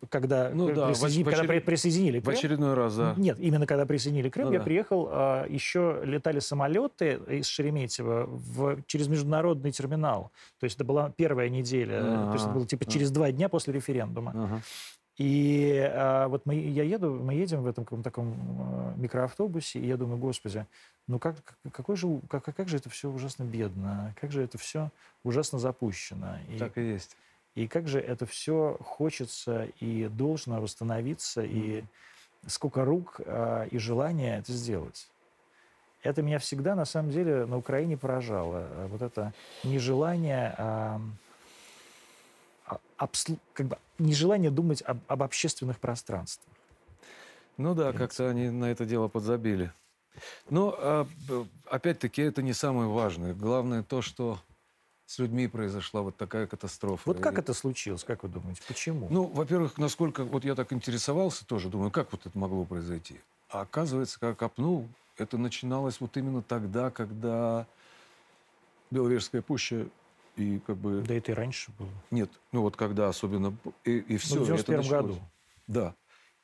Speaker 2: когда,
Speaker 1: Ну
Speaker 2: при-
Speaker 1: да, в
Speaker 2: присоедини-
Speaker 1: в
Speaker 2: когда
Speaker 1: очеред-
Speaker 2: при- присоединили
Speaker 1: В
Speaker 2: Крым.
Speaker 1: очередной раз, да.
Speaker 2: Нет, именно когда присоединили Крым,
Speaker 1: Ну
Speaker 2: я
Speaker 1: да.
Speaker 2: приехал, а, еще летали самолеты из Шереметьево в, через международный терминал. То есть это была первая неделя, то есть это
Speaker 1: А,
Speaker 2: было типа
Speaker 1: а.
Speaker 2: через два дня после референдума.
Speaker 1: Ага.
Speaker 2: И а, вот мы, я еду, мы едем в этом каком-то таком микроавтобусе, и я думаю, господи, ну как, как- какой же, как, как же это все ужасно бедно, как же это все ужасно запущено. И,
Speaker 1: Так и есть.
Speaker 2: И как же это все хочется и должно восстановиться, и сколько рук а, и желания это сделать. Это меня всегда, на самом деле, на Украине поражало. Э, вот это нежелание, а, а, обслу- как бы, нежелание думать об, об общественных пространствах.
Speaker 1: Ну да, как-то они на это дело подзабили. Но, а, опять-таки, это не самое важное. Главное то, что с людьми произошла вот такая катастрофа.
Speaker 2: Вот как это случилось, как вы думаете? Почему?
Speaker 1: Ну, во-первых, насколько... Вот я так интересовался тоже, думаю, как вот это могло произойти. А оказывается, как копнул, это начиналось вот именно тогда, когда Беловежская пуща и как бы...
Speaker 2: да это и раньше было.
Speaker 1: Нет, ну вот когда особенно... И, и все,
Speaker 2: Ну, в 91 году.
Speaker 1: Да.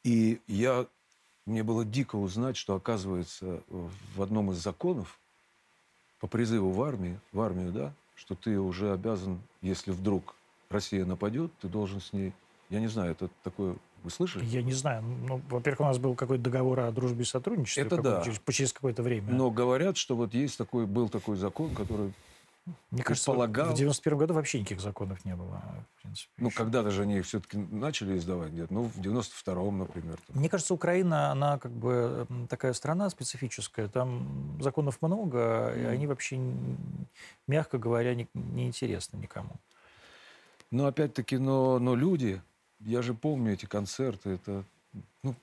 Speaker 1: И я... Мне было дико узнать, что, оказывается, в одном из законов по призыву в армии, в армию, да, что ты уже обязан, если вдруг Россия нападет, ты должен с ней... Я не знаю, это такое... Вы слышали?
Speaker 2: Я не знаю. Ну, во-первых, у нас был какой-то договор о дружбе и сотрудничестве
Speaker 1: Это да.
Speaker 2: через, через какое-то время.
Speaker 1: Но говорят, что вот есть такой, был такой закон, который,
Speaker 2: Мне кажется,
Speaker 1: предполагал-
Speaker 2: в 91 году вообще никаких законов не было. В принципе,
Speaker 1: ну, когда-то же они их все-таки начали издавать где-то, ну, в 92-м, например. там.
Speaker 2: Мне кажется, Украина, она как бы такая страна специфическая. Там законов много, и они вообще, мягко говоря, не, неинтересны никому.
Speaker 1: Но опять-таки, но, но люди, я же помню эти концерты, это, ну,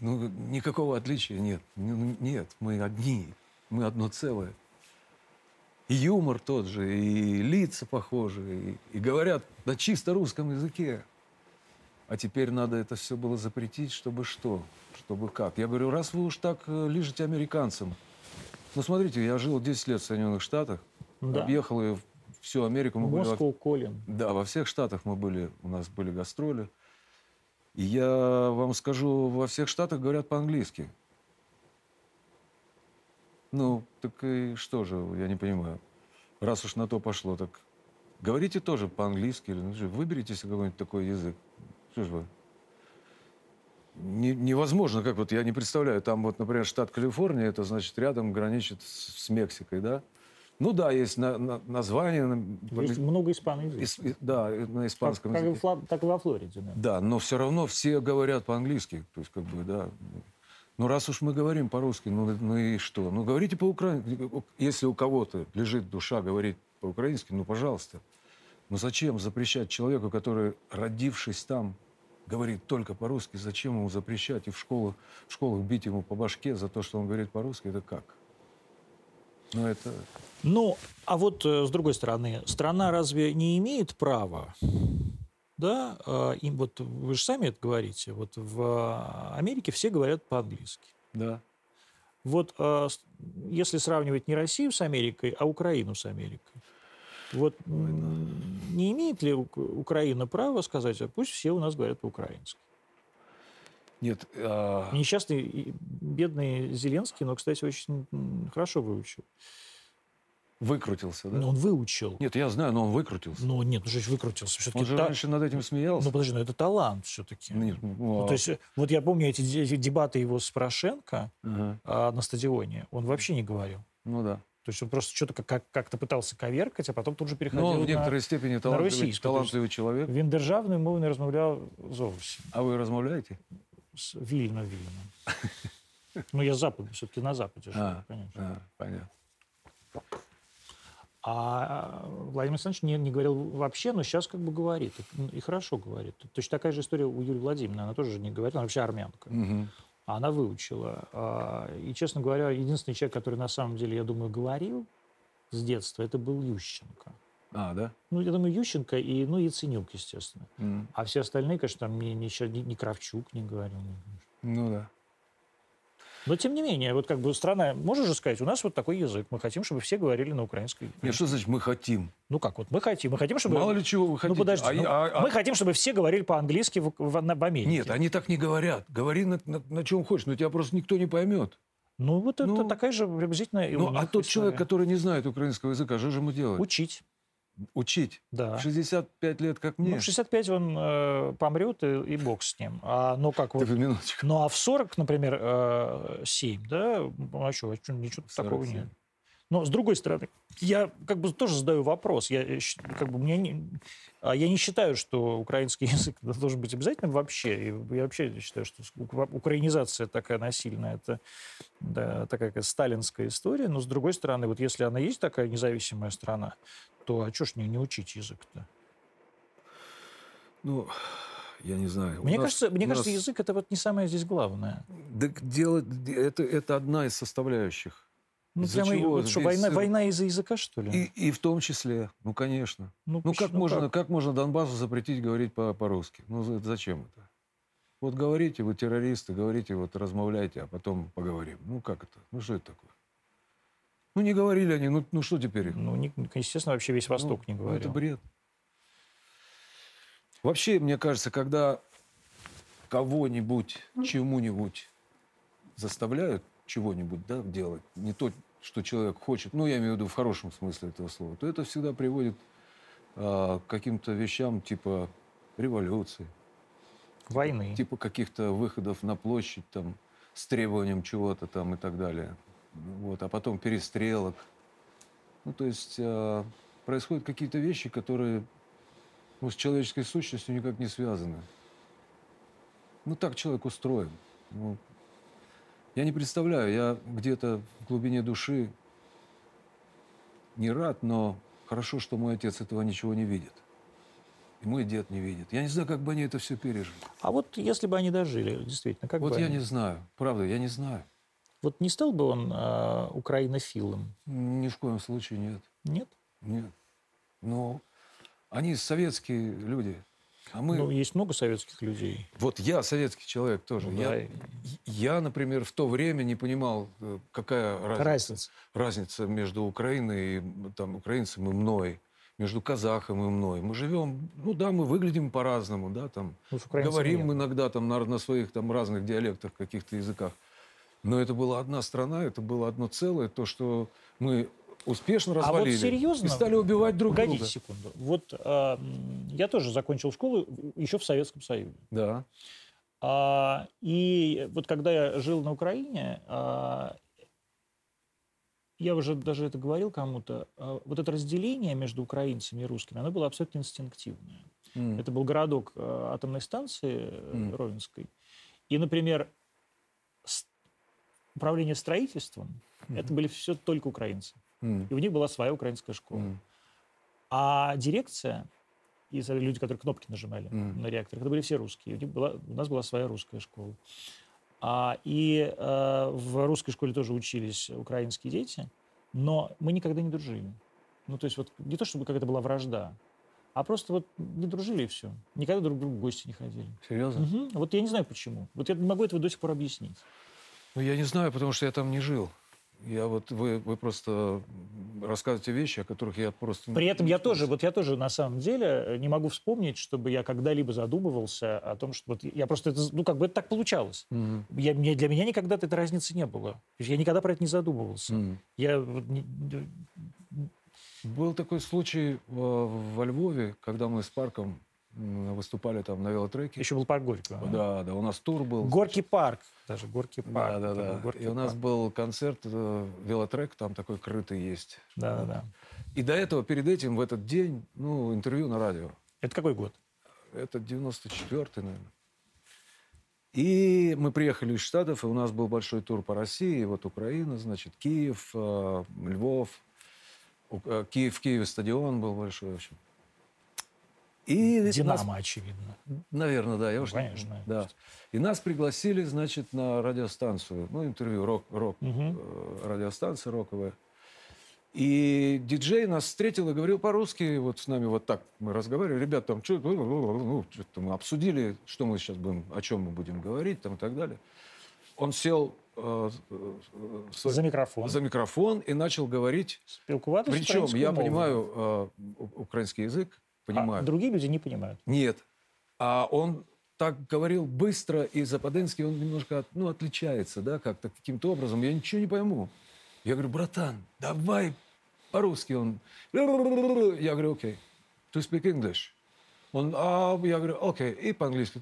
Speaker 1: ну, никакого отличия нет. Ну, Нет, мы одни, мы одно целое. И юмор тот же, и лица похожи, и, и говорят на чисто русском языке. А теперь надо это все было запретить, чтобы что? Чтобы как? Я говорю, раз вы уж так э, лижете американцам. Ну, смотрите, я жил 10 лет в Соединенных Штатах,
Speaker 2: Да.
Speaker 1: объехал и всю Америку. Мы были во
Speaker 2: Москва, Колин.
Speaker 1: да, во всех штатах мы были, у нас были гастроли. И я вам скажу, во всех штатах говорят по-английски. Ну, так и что же, я не понимаю. Раз уж на то пошло, так говорите тоже по-английски. Или, ну, выберите себе какой-нибудь такой язык. Что ж вы? Не- невозможно, как вот я не представляю, там вот, например, штат Калифорния, это значит рядом граничит с, с Мексикой, да? Ну да, есть на- на- название, на-
Speaker 2: Есть много испаноязычных.
Speaker 1: Ис- да, на
Speaker 2: Как,
Speaker 1: испанском
Speaker 2: как
Speaker 1: языке.
Speaker 2: Так и во Флориде. Да.
Speaker 1: Да, но все равно все говорят по-английски. То есть, как бы, да. Ну, раз уж мы говорим по-русски, ну, ну и что? Ну, говорите по-украински. Если у кого-то лежит душа говорить по-украински, ну, пожалуйста. Но зачем запрещать человеку, который, родившись там, говорит только по-русски, зачем ему запрещать и в, школу, в школах бить ему по башке за то, что он говорит по-русски? Это как? Ну, это...
Speaker 2: Ну, а вот э, с другой стороны, страна разве не имеет права, да, э, им вот вы же сами это говорите, вот в Америке все говорят по-английски.
Speaker 1: Да.
Speaker 2: Вот с- если сравнивать не Россию с Америкой, а Украину с Америкой, вот м, не имеет ли Ук- Украина права сказать, а пусть все у нас говорят по-украински?
Speaker 1: Нет, а,
Speaker 2: Несчастный бедный Зеленский, но, кстати, очень хорошо выучил.
Speaker 1: выкрутился, да?
Speaker 2: Ну, он выучил.
Speaker 1: Нет, я знаю, но он выкрутился.
Speaker 2: Ну, нет, он же выкрутился.
Speaker 1: Он
Speaker 2: Все-таки
Speaker 1: же раньше над этим смеялся.
Speaker 2: Ну, подожди, ну это талант все-таки.
Speaker 1: Нет, ну, а-
Speaker 2: то есть, э, вот я помню эти, де- эти дебаты его с Порошенко
Speaker 1: Ага.
Speaker 2: а, на стадионе. Он вообще не говорил.
Speaker 1: Ну да.
Speaker 2: То есть он просто что-то как- как- как-то пытался коверкать, а потом тут же переходил
Speaker 1: Но он в
Speaker 2: на
Speaker 1: некоторой степени талантливый,
Speaker 2: російську,
Speaker 1: талантливый человек.
Speaker 2: Він державною мовою не розмовляв зовсім.
Speaker 1: А вы размовляете?
Speaker 2: С- Вільно, вільно. Ну, я запад, все-таки на Западе живу,
Speaker 1: А,
Speaker 2: конечно.
Speaker 1: а, понятно.
Speaker 2: А Владимир Александрович не, не говорил вообще, но сейчас как бы говорит. И, и хорошо говорит. Точно такая же история у Юлии Владимировны. Она тоже не говорит, она вообще армянка. А Она выучила. А, И, честно говоря, единственный человек, который на самом деле, я думаю, говорил с детства, это был Ющенко.
Speaker 1: А, да?
Speaker 2: Ну, я думаю, Ющенко и, ну, и Яценюк, естественно.
Speaker 1: М.
Speaker 2: А все остальные, конечно, там ни, ни, ни- ни Кравчук не говорил.
Speaker 1: Ну да.
Speaker 2: Но, тем не менее, вот как бы страна, можешь же сказать, у нас вот такой язык, мы хотим, чтобы все говорили на украинской.
Speaker 1: Нет, что значит мы хотим?
Speaker 2: Ну как, вот мы хотим, мы хотим, чтобы...
Speaker 1: Мало ли чего вы хотите.
Speaker 2: Ну подожди,
Speaker 1: А-
Speaker 2: ну,
Speaker 1: а- а-
Speaker 2: мы хотим, чтобы все говорили по-английски в, в, на- в Америке.
Speaker 1: Нет, они так не говорят. Говори на, на, на чем хочешь, но тебя просто никто не поймет.
Speaker 2: Ну вот это
Speaker 1: Ну,
Speaker 2: такая же приблизительно
Speaker 1: Ну, а тот
Speaker 2: история.
Speaker 1: человек, который не знает украинского языка, что же ему делать?
Speaker 2: Учить,
Speaker 1: Учить.
Speaker 2: да.
Speaker 1: 65 лет, как мне.
Speaker 2: Ну, в 65 он э, помрет, и, и бог с ним. А, ну, как вот...
Speaker 1: Минуточку.
Speaker 2: Ну, а в 40, например, э, 7, да, ну, а что, ничего такого
Speaker 1: 47.
Speaker 2: нет. Но с другой стороны, я как бы тоже задаю вопрос. Я э, как бы мне не, а я не считаю, что украинский язык должен быть обязательным вообще. И я вообще считаю, что украинизация такая насильная, это да, такая как сталинская история. Но с другой стороны, вот если она есть такая независимая страна, то а что ж не, не учить язык-то?
Speaker 1: Ну, я не знаю.
Speaker 2: Мне нас, кажется, мне кажется, нас... язык это вот не самое здесь главное.
Speaker 1: Так дело, это, это одна из составляющих.
Speaker 2: Ну, прямо, чего? Вот что, война, война из-за языка, что ли?
Speaker 1: И, и в том числе, ну, конечно. Ну, ну, как, ну можно, как? как можно Донбассу запретить говорить по- по-русски? Ну, зачем это? Вот говорите, вы террористы, говорите, вот размовляйте, а потом поговорим. Ну, как это? Ну, что это такое? Ну, не говорили они, ну, ну что теперь?
Speaker 2: Ну, не, естественно, вообще весь Восток ну, не говорил.
Speaker 1: Ну, это бред. Вообще, мне кажется, когда кого-нибудь, чему-нибудь заставляют, чего-нибудь да, делать, не то, что человек хочет, ну, я имею в виду в хорошем смысле этого слова, то это всегда приводит а, к каким-то вещам типа революции.
Speaker 2: Войны.
Speaker 1: Типа каких-то выходов на площадь там, с требованием чего-то там и так далее. Вот, а потом перестрелок. Ну, то есть а, происходят какие-то вещи, которые ну, с человеческой сущностью никак не связаны. Ну, так человек устроен. Ну, я не представляю, я где-то в глубине души не рад, но хорошо, что мой отец этого ничего не видит. И мой дед не видит. Я не знаю, как бы они это все пережили.
Speaker 2: А вот если бы они дожили, действительно, как
Speaker 1: вот
Speaker 2: бы
Speaker 1: я
Speaker 2: они...
Speaker 1: не знаю. Правда, я не знаю.
Speaker 2: Вот не стал бы он э, украинофилом?
Speaker 1: Ни в коем случае нет.
Speaker 2: Нет?
Speaker 1: Нет. Но они советские люди. А мы...
Speaker 2: Ну, есть много советских людей.
Speaker 1: Вот я советский человек тоже. Ну, я, я, например, в то время не понимал, э, какая разница, разница. разница между Украиной и там, украинцем и мной, между казахом и мной. Мы живем, ну да, мы выглядим по-разному, да, там, ну, говорим нет. иногда там на, на своих там разных диалектах, каких-то языках. Но это была одна страна, это было одно целое. То, что мы успешно развалили.
Speaker 2: А вот серьезно?
Speaker 1: И стали убивать друг
Speaker 2: Погодите
Speaker 1: друга.
Speaker 2: секунду. Вот э, я тоже закончил школу еще в Советском Союзе.
Speaker 1: Да.
Speaker 2: А, и вот когда я жил на Украине, а, я уже даже это говорил кому-то, а, вот это разделение между украинцами и русскими, оно было абсолютно инстинктивное. Mm. Это был городок а, атомной станции mm. Ровенской. И, например, управление строительством, mm. это были все только украинцы. Mm. И у них была своя украинская школа. Mm. А дирекция и люди, которые кнопки нажимали mm. на реакторах, это были все русские. У, них была, у нас была своя русская школа. А, и э, в русской школе тоже учились украинские дети, но мы никогда не дружили. Ну, то есть вот не то, чтобы какая-то была вражда, а просто вот не дружили и все. Никогда друг к другу в гости не ходили.
Speaker 1: Серьезно?
Speaker 2: Угу. Вот я не знаю почему. Вот я не могу этого до сих пор объяснить.
Speaker 1: Ну, я не знаю, потому что я там не жил. Я вот вы, вы просто рассказываете вещи, о которых я просто.
Speaker 2: При этом я тоже, вот я тоже на самом деле не могу вспомнить, чтобы я когда-либо задумывался о том, что вот я просто это, ну как бы это так получалось. Mm-hmm. Я, мне, для меня никогда этой разницы не было. Я никогда про это не задумывался. Mm-hmm. Я вот, не...
Speaker 1: был такой случай во, во Львове, когда мы с парком выступали там на велотреке.
Speaker 2: Еще был парк Горького.
Speaker 1: Да, да, у нас тур был.
Speaker 2: Горький парк, даже Горький парк.
Speaker 1: Да, да, да. Горький и у нас парк. был концерт, э, велотрек, там такой крытый есть.
Speaker 2: Да, да, да.
Speaker 1: И до этого, перед этим, в этот день, ну, интервью на радио.
Speaker 2: Это какой год?
Speaker 1: Это 94-й, наверное. И мы приехали из Штатов, и у нас был большой тур по России. Вот Украина, значит, Киев, э, Львов. Э, Киев, в Киеве стадион был большой, в общем.
Speaker 2: И Динамо, нас, очевидно.
Speaker 1: Наверное, да. Я
Speaker 2: ну, уж, конечно.
Speaker 1: Да. И нас пригласили, значит, на радиостанцию. Ну, интервью, рок, рок угу. радиостанция роковая. И диджей нас встретил и говорил по-русски, вот с нами вот так мы разговаривали. Ребят, там что, ну, ну что мы обсудили, что мы сейчас будем, о чем мы будем говорить, там и так далее. Он сел э,
Speaker 2: э, за микрофон.
Speaker 1: За микрофон и начал говорить. Причем я мову. понимаю э, украинский язык, понимают.
Speaker 2: А другие люди не понимают.
Speaker 1: Нет. А он так говорил быстро, и западенский он немножко ну, отличается, да, как-то каким-то образом. Я ничего не пойму. Я говорю, братан, давай по-русски. Он, я говорю, окей, okay. to speak English. Он, а, я говорю, окей, okay. и по-английски.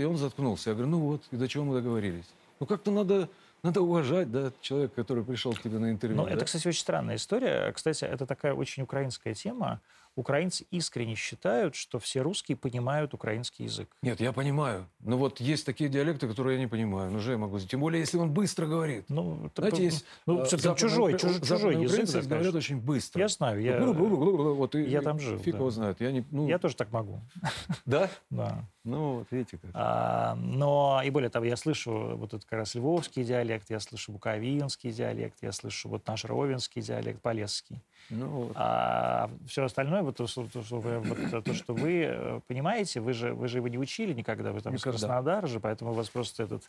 Speaker 1: И он заткнулся. Я говорю, ну вот, и до чего мы договорились. Ну как-то надо Надо уважать, да, человека, который пришел к тебе на интервью.
Speaker 2: Ну,
Speaker 1: да?
Speaker 2: это, кстати, очень странная история. Кстати, это такая очень украинская тема. Украинцы искренне считают, что все русские понимают украинский язык.
Speaker 1: Нет, я понимаю. Но вот есть такие диалекты, которые я не понимаю. Ну, же я могу... Тем более, если он быстро говорит.
Speaker 2: Ну,
Speaker 1: Знаете, есть...
Speaker 2: ну,
Speaker 1: э,
Speaker 2: все-таки
Speaker 1: западные
Speaker 2: чужой, чужой, чужой язык. да,
Speaker 1: говорят очень быстро.
Speaker 2: Я знаю, я,
Speaker 1: Вот, и,
Speaker 2: я там жил,
Speaker 1: Фиг
Speaker 2: да.
Speaker 1: его знает. Я, не, ну,
Speaker 2: я тоже так могу.
Speaker 1: Да?
Speaker 2: Да.
Speaker 1: Ну, вот видите как.
Speaker 2: А, но, и более того, я слышу вот этот как раз львовский диалект, я слышу буковинский диалект, я слышу вот наш ровенский диалект, полесский.
Speaker 1: Ну, вот.
Speaker 2: А все остальное, вот то, что, то, что вы, вот то, что вы э, понимаете, вы же, вы же его не учили никогда, вы там из
Speaker 1: Никогда.
Speaker 2: Краснодара же, поэтому у вас просто этот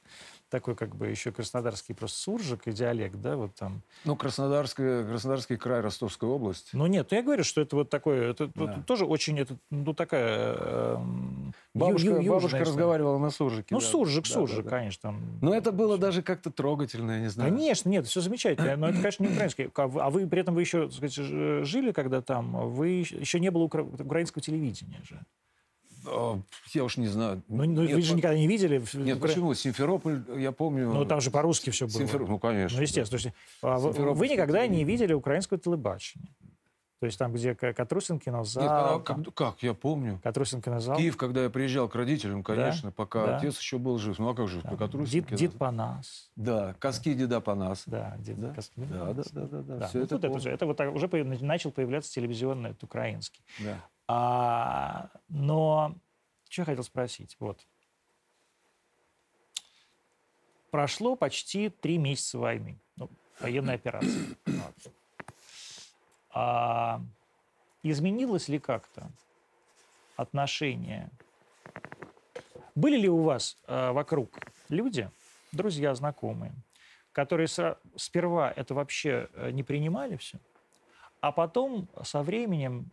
Speaker 2: такой как бы еще краснодарский просто суржик и диалект, да, вот там.
Speaker 1: ну Краснодарский, Краснодарский край, Ростовская область.
Speaker 2: Ну нет, ну я говорю, что это вот такое, это
Speaker 1: Да.
Speaker 2: тоже очень, это, ну такая... ю-
Speaker 1: Бабушка,
Speaker 2: ю- южная
Speaker 1: бабушка разговаривала на суржике.
Speaker 2: Ну
Speaker 1: да.
Speaker 2: суржик,
Speaker 1: Да,
Speaker 2: суржик,
Speaker 1: да, да.
Speaker 2: конечно. Там,
Speaker 1: Но это было даже как-то трогательно, я не знаю.
Speaker 2: Конечно, нет, все замечательно, но это, конечно, не украинский. А вы- А вы при этом вы еще, так сказать, жили, когда там, вы еще не было укра- украинского телевидения же.
Speaker 1: А, Я уж не знаю.
Speaker 2: Ну, ну,
Speaker 1: Нет,
Speaker 2: вы же никогда не видели.
Speaker 1: Нет,
Speaker 2: Укра-
Speaker 1: почему? Симферополь, я помню...
Speaker 2: Ну, там же по-русски все было.
Speaker 1: Симферополь, ну, конечно.
Speaker 2: Ну, естественно. Есть, а вы, никогда не видели украинского телебачения. То есть там, где К- Катрусин кинозал,
Speaker 1: Нет,
Speaker 2: там,
Speaker 1: как, как, я помню.
Speaker 2: Катрусин кинозал,
Speaker 1: Киев, когда я приезжал к родителям, конечно, пока
Speaker 2: да.
Speaker 1: отец еще был жив. Ну, а как
Speaker 2: там,
Speaker 1: пока трусики.
Speaker 2: Дид, Дид Панас.
Speaker 1: Да, Коски Деда Панас.
Speaker 2: Да, Дид
Speaker 1: Да?
Speaker 2: Кас-
Speaker 1: Да, да, да, да, да.
Speaker 2: Да,
Speaker 1: Все
Speaker 2: ну,
Speaker 1: это
Speaker 2: это,
Speaker 1: помню.
Speaker 2: же, это вот так уже начал появляться телевизионный, это украинский.
Speaker 1: Да.
Speaker 2: А, но что я хотел спросить? Вот. Прошло почти три месяца войны, ну, военной операции. А, изменилось ли как-то отношение? Были ли у вас э, вокруг люди, друзья, знакомые, которые сра- сперва это вообще э, не принимали все, а потом со временем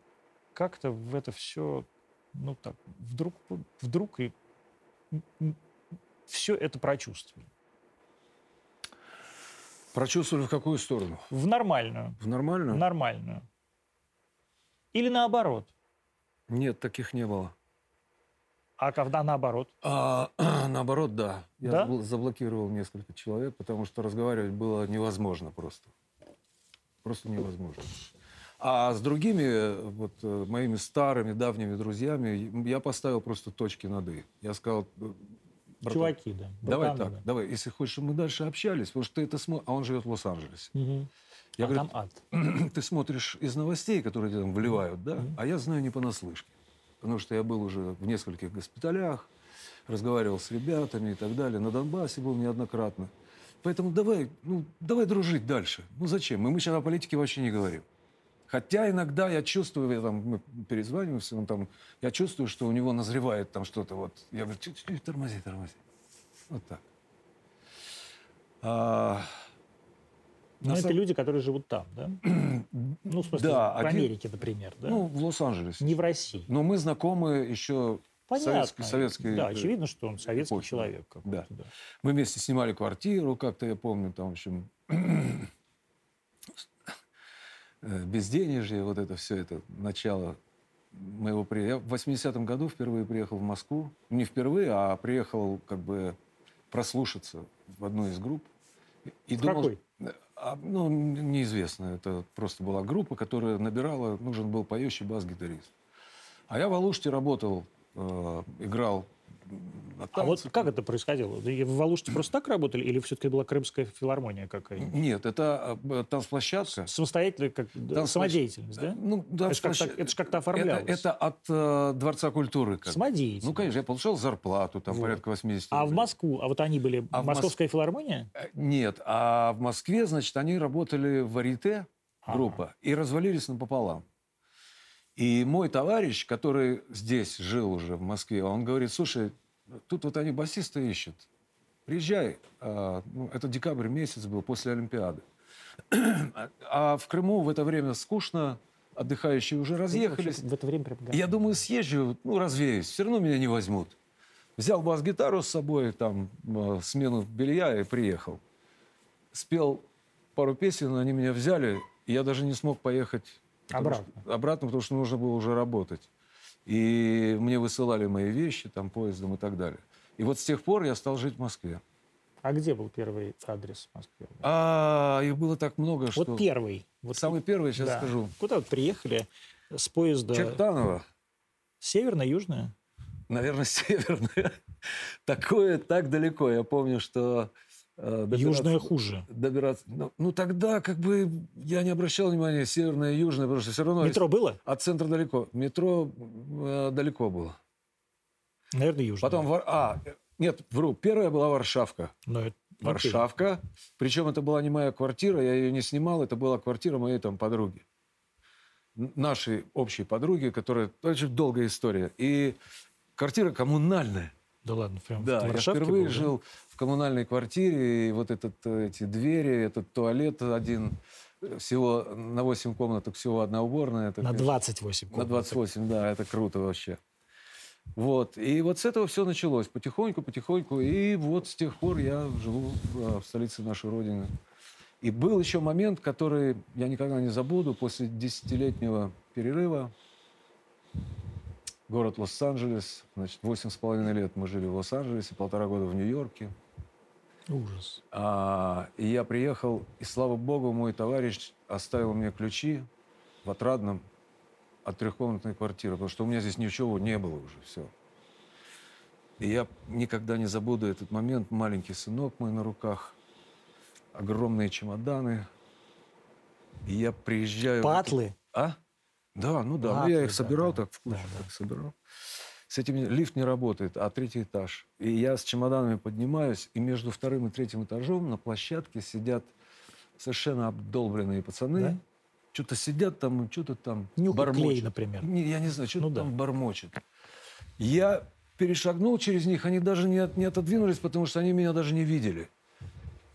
Speaker 2: как-то в это все, ну так, вдруг, вдруг и все это прочувствовали.
Speaker 1: Прочувствовали в какую сторону?
Speaker 2: В нормальную.
Speaker 1: В нормальную?
Speaker 2: В нормальную. Или наоборот.
Speaker 1: Нет, таких не было.
Speaker 2: А когда наоборот?
Speaker 1: А, наоборот, да. Я
Speaker 2: Да?
Speaker 1: забл- заблокировал несколько человек, потому что разговаривать было невозможно просто. Просто невозможно. А с другими, вот, э, моими старыми, давними друзьями я поставил просто точки над «и». Я сказал, э, братан,
Speaker 2: Чуваки, да.
Speaker 1: давай
Speaker 2: Братаны,
Speaker 1: так, давай, если хочешь, чтобы мы дальше общались, потому что ты это смотришь, а он живет в Лос-Анджелесе.
Speaker 2: да. Мгм.
Speaker 1: Я
Speaker 2: а
Speaker 1: говорю,
Speaker 2: там ад.
Speaker 1: ты смотришь из новостей, которые тебе там вливают, да, а я знаю не понаслышке. Потому что я был уже в нескольких госпиталях, разговаривал с ребятами и так далее. На Донбассе был неоднократно. Поэтому давай, ну, давай дружить дальше. Ну зачем? Мы, мы сейчас о политике вообще не говорим. Хотя иногда я чувствую, я там, мы перезваниваемся, он там, я чувствую, что у него назревает там что-то. Вот. Я говорю, чуть-чуть тормози, тормози. Вот так. А,
Speaker 2: Но
Speaker 1: на
Speaker 2: это
Speaker 1: самом-
Speaker 2: люди, которые живут там, да? Ну, в смысле,
Speaker 1: Да,
Speaker 2: в
Speaker 1: один-
Speaker 2: Америке, например, да?
Speaker 1: Ну, в Лос-Анджелесе.
Speaker 2: Не в России.
Speaker 1: Но мы знакомы еще
Speaker 2: Понятно.
Speaker 1: советский, советский,
Speaker 2: да,
Speaker 1: э,
Speaker 2: очевидно, что он советский
Speaker 1: эпохи,
Speaker 2: человек.
Speaker 1: да.
Speaker 2: да.
Speaker 1: Мы вместе снимали квартиру, как-то я помню, там, в общем, безденежье, вот это все, это начало моего приезда. Я в 80-м году впервые приехал в Москву. Не впервые, а приехал как бы прослушаться в одну из групп. И
Speaker 2: В какой?
Speaker 1: А, ну, неизвестно. Это просто была группа, которая набирала, нужен был поющий бас-гитарист. А я в Алуште работал, э, играл на
Speaker 2: А вот
Speaker 1: танцах.
Speaker 2: как это происходило? В Алуште просто так работали или все-таки была крымская филармония какая-нибудь?
Speaker 1: Нет, это э, танцплощадка.
Speaker 2: Самостоятельная, как
Speaker 1: Танцплощ-
Speaker 2: самодеятельность, да?
Speaker 1: Ну, да,
Speaker 2: Это ж как-то- это ж как-то оформлялось.
Speaker 1: Это, это от э, Дворца культуры. Как. бы.
Speaker 2: Самодеятельность.
Speaker 1: Ну, конечно, я получал зарплату, там
Speaker 2: Вот.
Speaker 1: порядка 80
Speaker 2: А в
Speaker 1: рублей.
Speaker 2: Москву, а вот они были,
Speaker 1: А
Speaker 2: Московская филармония?
Speaker 1: Э, Нет, а в Москве, значит, они работали в Арите,
Speaker 2: Ага.
Speaker 1: группа, и развалились напополам. И мой товарищ, который здесь жил уже в Москве, он говорит, слушай, тут вот они басиста ищут. Приезжай. А, ну, это декабрь месяц был после Олимпиады. А в Крыму в это время скучно, отдыхающие уже разъехались.
Speaker 2: В это время прям...
Speaker 1: Я думаю, съезжу, ну, развеюсь. Все равно меня не возьмут. Взял бас-гитару с собой, там, э, смену белья и приехал. Спел пару песен, они меня взяли, и я даже не смог поехать
Speaker 2: Обратно.
Speaker 1: что- обратно, потому что нужно было уже работать. И мне высылали мои вещи, там, поездом и так далее. И вот с тех пор я стал жить в Москве.
Speaker 2: А где был первый адрес в Москве?
Speaker 1: А, их было так много, что...
Speaker 2: Вот первый. Вот
Speaker 1: Самый первый, сейчас
Speaker 2: да.
Speaker 1: скажу.
Speaker 2: Куда вот приехали с поезда?
Speaker 1: Чертаново.
Speaker 2: Северное, южное?
Speaker 1: Наверное, северное. Такое так далеко. Я помню, что... э, добираться-
Speaker 2: Южное хуже.
Speaker 1: Добираться... Ну, ну, тогда как бы я не обращал внимания, северное и южное, потому что все равно...
Speaker 2: Метро было?
Speaker 1: От центра далеко. Метро э, далеко было.
Speaker 2: Наверное, южное.
Speaker 1: Потом... Вар- А, нет, вру. Первая была Варшавка.
Speaker 2: Но это- окей.
Speaker 1: Варшавка. Причем это была не моя квартира, я ее не снимал, это была квартира моей там подруги. Нашей общей подруги, которая... Очень долгая история. И квартира коммунальная.
Speaker 2: Да ладно, прям
Speaker 1: Да,
Speaker 2: в
Speaker 1: я впервые
Speaker 2: был, да?
Speaker 1: жил в коммунальной квартире, и вот этот, э, эти двери, этот туалет один, э, всего на 8 комнаток, всего одна уборная. Это,
Speaker 2: На
Speaker 1: конечно,
Speaker 2: 28
Speaker 1: На
Speaker 2: комнат.
Speaker 1: 28, да, это круто вообще. Вот, и вот с этого все началось, потихоньку, потихоньку, и вот с тех пор я живу в, в столице нашей Родины. И был еще момент, который я никогда не забуду, после десятилетнего перерыва, город Лос-Анджелес, значит, восемь с половиной лет мы жили в Лос-Анджелесе, полтора года в Нью-Йорке.
Speaker 2: Ужас.
Speaker 1: А, и я приехал, и слава богу, мой товарищ оставил мне ключи в Отрадном от трехкомнатной квартиры, потому что у меня здесь ничего не было уже, все. И я никогда не забуду этот момент. Маленький сынок мой на руках, огромные чемоданы. И я приезжаю... в
Speaker 2: Патлы?
Speaker 1: А? Да, ну да. ну
Speaker 2: Патлы,
Speaker 1: я их
Speaker 2: да,
Speaker 1: собирал
Speaker 2: да.
Speaker 1: так в кучу,
Speaker 2: Да, да.
Speaker 1: так собирал. С этим лифт не работает, а третий этаж. И я с чемоданами поднимаюсь, и между вторым и третьим этажом на площадке сидят совершенно обдолбленные пацаны.
Speaker 2: Да?
Speaker 1: Что-то сидят там, что-то там
Speaker 2: клей,
Speaker 1: бормочут.
Speaker 2: например.
Speaker 1: Не, я не знаю, что-то
Speaker 2: Ну да.
Speaker 1: там бормочет. Я перешагнул через них, они даже не, от- не отодвинулись, потому что они меня даже не видели.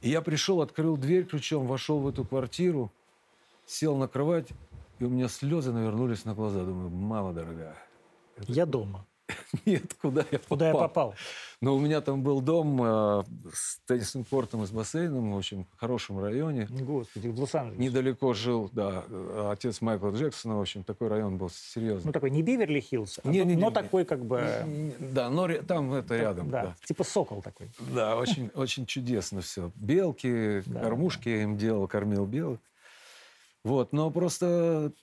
Speaker 1: И я пришел, открыл дверь ключом, вошел в эту квартиру, сел на кровать, и у меня слезы навернулись на глаза. Думаю, мама дорогая,
Speaker 2: Я дома.
Speaker 1: нет, куда я попал?
Speaker 2: Куда я попал?
Speaker 1: Но у меня там был дом э, с теннисным кортом и с бассейном, в общем, в хорошем районе.
Speaker 2: Господи, в Лос-Анджелесе.
Speaker 1: Недалеко жил, да, э, отец Майкла Джексона, в общем, такой район был серьезный.
Speaker 2: Ну, такой не Биверли-Хиллз, а
Speaker 1: Не, не, не,
Speaker 2: но
Speaker 1: не.
Speaker 2: такой как бы...
Speaker 1: Да, но там это рядом.
Speaker 2: Да,
Speaker 1: Да,
Speaker 2: типа сокол такой.
Speaker 1: да очень, очень чудесно все. Белки, кормушки я им делал, кормил белок. Вот, но просто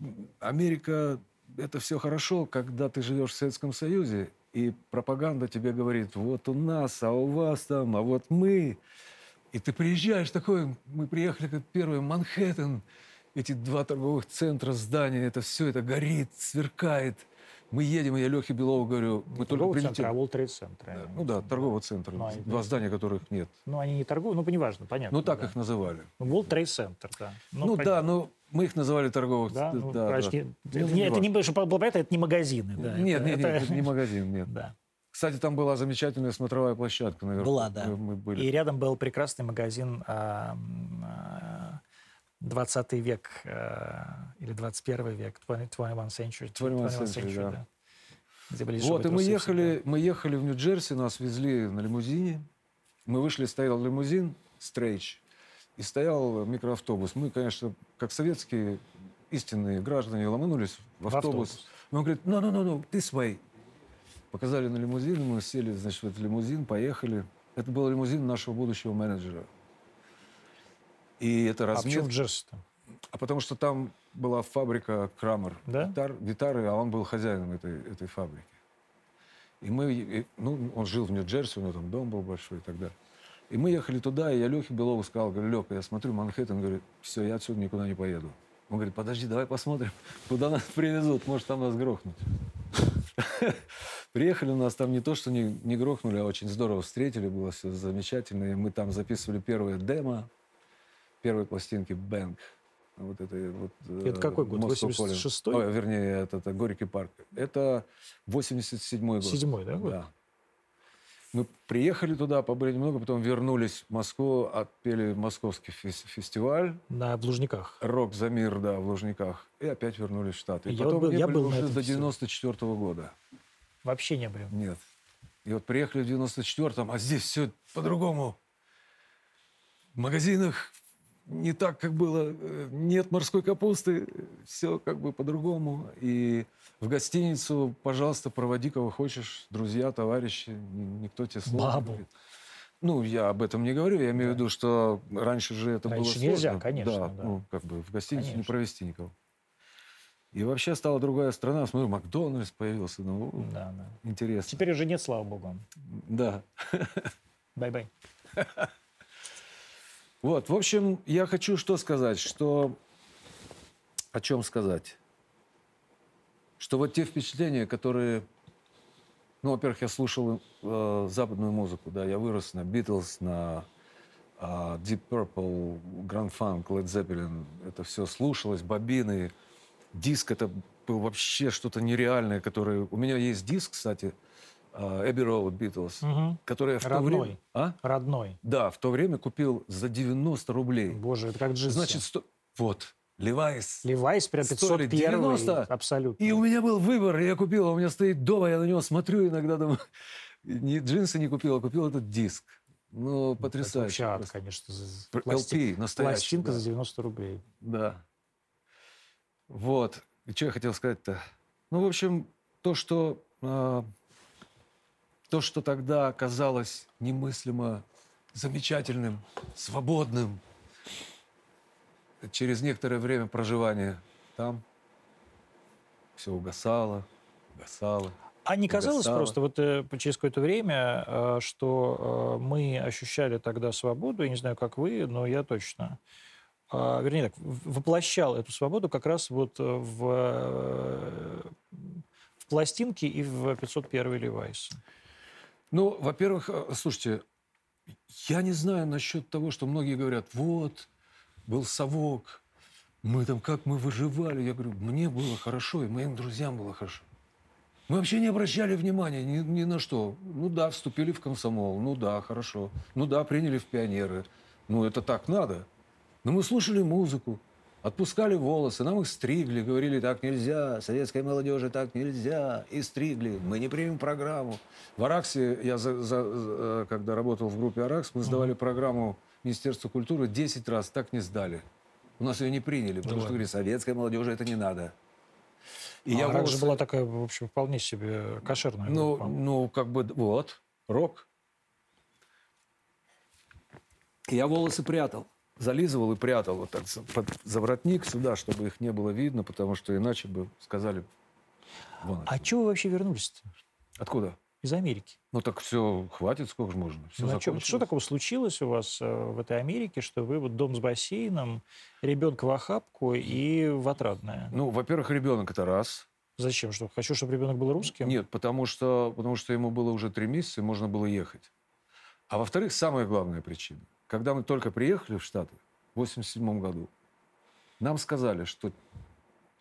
Speaker 1: Америка, это все хорошо, когда ты живешь в Советском Союзе, и пропаганда тебе говорит, вот у нас, а у вас там, а вот мы. И ты приезжаешь такой, мы приехали как первый Манхэттен, эти два торговых центра, здания, это все, это горит, сверкает. Мы едем, и я Лехе Белову говорю, мы только
Speaker 2: Торговый
Speaker 1: прилетели.
Speaker 2: центр, а World Trade Center.
Speaker 1: Да, Ну да, торгового центра.
Speaker 2: Ну, они-
Speaker 1: Два здания, которых нет.
Speaker 2: Ну, они не торгуют, ну, неважно, понятно.
Speaker 1: Ну, так
Speaker 2: да.
Speaker 1: их называли.
Speaker 2: Ну, World Trade Center, да.
Speaker 1: Ну,
Speaker 2: понятно.
Speaker 1: да, но мы их называли торговых.
Speaker 2: Да, ну,
Speaker 1: да,
Speaker 2: почти.
Speaker 1: да.
Speaker 2: Это,
Speaker 1: Ну,
Speaker 2: не, это не, чтобы было понятно, это не магазины. Да,
Speaker 1: Нет,
Speaker 2: это-
Speaker 1: нет, нет,
Speaker 2: это-
Speaker 1: это не магазин, нет.
Speaker 2: Да.
Speaker 1: Кстати, там была замечательная смотровая площадка наверху.
Speaker 2: Была, да.
Speaker 1: Мы, были.
Speaker 2: И рядом был прекрасный магазин а, м, а, 20 век а, или 21 век, 20, 21 century.
Speaker 1: 21st century, да.
Speaker 2: Где были
Speaker 1: Вот, и мы ехали,
Speaker 2: всегда.
Speaker 1: мы ехали в Нью-Джерси, нас везли на лимузине. Мы вышли, стоял лимузин, стрейч, и стоял микроавтобус. Мы, конечно, как советские истинные граждане, ломанулись в
Speaker 2: В
Speaker 1: автобус.
Speaker 2: автобус.
Speaker 1: И он говорит, no, no, no, no, this way. Показали на лимузин, мы сели, значит, в этот лимузин, поехали. Это был лимузин нашего будущего менеджера. И это
Speaker 2: А почему в. Джерси-то?
Speaker 1: А потому что там была фабрика Крамер.
Speaker 2: Да?
Speaker 1: Гитар, гитары, а он был хозяином этой, этой фабрики. И мы, и- ну, он жил в Нью-Джерси, у него там дом был большой и так далее. И мы ехали туда, и я Лехе Белову сказал, говорю, Леха, я смотрю Манхэттен, говорю, все, я отсюда никуда не поеду. Он говорит, подожди, давай посмотрим, куда нас привезут, может, там нас грохнут. Приехали у нас там не то, что не, не грохнули, а очень здорово встретили, было все замечательно. И мы там записывали первое демо, первой пластинки «Бэнк». Вот это, вот,
Speaker 2: Это какой год?
Speaker 1: Moscow
Speaker 2: 86-й?
Speaker 1: Calling. Ой, вернее, это, это Горький парк. Это 87-й год.
Speaker 2: Седьмой, да, год?
Speaker 1: Да. Мы приехали туда, побыли немного, потом вернулись в Москву, отпели московский фес- фестиваль.
Speaker 2: На Блужниках.
Speaker 1: Рок за мир, да, в Лужниках. И опять вернулись в Штаты. И
Speaker 2: Я
Speaker 1: потом
Speaker 2: был-
Speaker 1: не
Speaker 2: я
Speaker 1: были
Speaker 2: был
Speaker 1: уже до
Speaker 2: фестивале.
Speaker 1: 94 года.
Speaker 2: Вообще не были.
Speaker 1: Нет. И вот приехали в 94-м, а здесь все по-другому. В магазинах не так, как было. Э, Нет морской капусты, все как бы по-другому. И в гостиницу, пожалуйста, проводи кого хочешь, друзья, товарищи, ни- никто тебе слова не
Speaker 2: Бабу.
Speaker 1: говорит. Ну, я об этом не говорю. Я имею в виду, что раньше же это
Speaker 2: Раньше
Speaker 1: было
Speaker 2: нельзя,
Speaker 1: сложно.
Speaker 2: конечно,
Speaker 1: Да,
Speaker 2: да.
Speaker 1: ну, как бы в гостинице не
Speaker 2: Конечно.
Speaker 1: провести никого. И вообще стала другая страна. Смотрю, Макдональдс появился. Ну,
Speaker 2: Да, да.
Speaker 1: интересно.
Speaker 2: Теперь уже нет, слава богу.
Speaker 1: Да.
Speaker 2: Bye-bye.
Speaker 1: Вот, в общем, я хочу что сказать, что... О чем сказать? Что вот те впечатления, которые... Ну, во-первых, я слушал э, западную музыку, да, я вырос на Битлз, на э, Deep Purple, Grand Funk, Led Zeppelin. Это все слушалось, бобины. Диск это был вообще что-то нереальное, которое... У меня есть диск, кстати, э, Road Beatles,
Speaker 2: Мгм.
Speaker 1: который в то
Speaker 2: Родной.
Speaker 1: время... А?
Speaker 2: Родной.
Speaker 1: Да, в то время купил за 90 рублей.
Speaker 2: Боже, это как джинсы.
Speaker 1: Значит, сто... вот, Левайс.
Speaker 2: Левайс прям
Speaker 1: стоили
Speaker 2: 501
Speaker 1: 90.
Speaker 2: Абсолютно.
Speaker 1: И у меня был выбор, я купил, а у меня стоит дома, я на него смотрю иногда, думаю, не джинсы не купил, а купил этот диск. Ну,
Speaker 2: Это
Speaker 1: потрясающе.
Speaker 2: вообще ад, конечно. пласти-
Speaker 1: LP настоящий.
Speaker 2: Пластинка
Speaker 1: да.
Speaker 2: за 90 рублей.
Speaker 1: Да. Вот. И что я хотел сказать-то? Ну, в общем, то, что, а, то, что тогда казалось немыслимо замечательным, свободным, через некоторое время проживания там все угасало, угасало.
Speaker 2: А не казалось
Speaker 1: Угасало.
Speaker 2: просто вот э, через какое-то время, э, что э, мы ощущали тогда свободу, я не знаю, как вы, но я точно. А, вернее так, воплощал эту свободу как раз вот э, в, э, в пластинке и в 501 Левайс.
Speaker 1: Ну, во-первых, э, слушайте, я не знаю насчет того, что многие говорят, вот, был совок, мы там, как мы выживали. Я говорю, мне было хорошо, и моим друзьям было хорошо. Мы вообще не обращали внимания ни, ни на что. Ну да, вступили в комсомол, ну да, хорошо. Ну да, приняли в пионеры. Ну это так надо. Но мы слушали музыку, отпускали волосы, нам их стригли, говорили, так нельзя, советской молодежи так нельзя, и стригли, мы не примем программу. В Араксе, я за- за- за- когда работал в группе Аракс, мы сдавали программу Министерства культуры 10 раз, так не сдали. У нас ее не приняли, потому что
Speaker 2: ладно.
Speaker 1: говорили, советской молодежи это не надо.
Speaker 2: И а раньше
Speaker 1: волосы-
Speaker 2: была такая, в общем, вполне себе кошерная.
Speaker 1: ну,
Speaker 2: группа.
Speaker 1: ну, как бы, вот, рок. Я волосы прятал. Зализывал и прятал вот так под заворотник сюда, чтобы их не было видно, потому что иначе бы сказали... Вон
Speaker 2: А чего вы вообще вернулись-то
Speaker 1: Откуда?
Speaker 2: из Америки?
Speaker 1: Ну так все, хватит, сколько же можно. Все
Speaker 2: Ну, а чё- что такого случилось у вас э, в этой Америке, что вы вот дом с бассейном, ребенка в охапку и в отрадное?
Speaker 1: Ну, во-первых, ребенок это раз.
Speaker 2: Зачем? Что, хочу, чтобы ребенок был русским?
Speaker 1: Нет, потому что, потому что ему было уже три месяца, и можно было ехать. А во-вторых, самая главная причина. Когда мы только приехали в Штаты в 87 году, нам сказали, что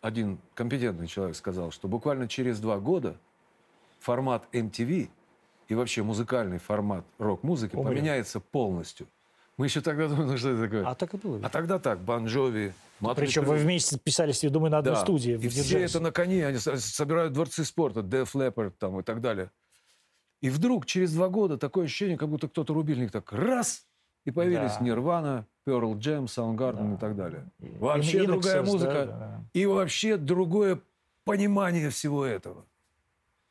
Speaker 1: один компетентный человек сказал, что буквально через два года формат MTV и вообще музыкальный формат рок-музыки поменяется полностью. Мы еще тогда думали, что это такое.
Speaker 2: А так и было.
Speaker 1: А тогда так, Бон Джови, Мотлей
Speaker 2: Причем вы вместе писались, я думаю, на одной
Speaker 1: Да.
Speaker 2: студии.
Speaker 1: И все это на коне, они со- собирают дворцы спорта, Def Leppard там и так далее. И вдруг через два года такое ощущение, как будто кто-то рубильник так раз, и появились
Speaker 2: Да.
Speaker 1: Нирвана, Pearl Jam, Soundgarden
Speaker 2: Да.
Speaker 1: и так далее.
Speaker 2: И-
Speaker 1: Вообще
Speaker 2: In-
Speaker 1: другая музыка.
Speaker 2: да, да.
Speaker 1: И вообще другое понимание всего этого.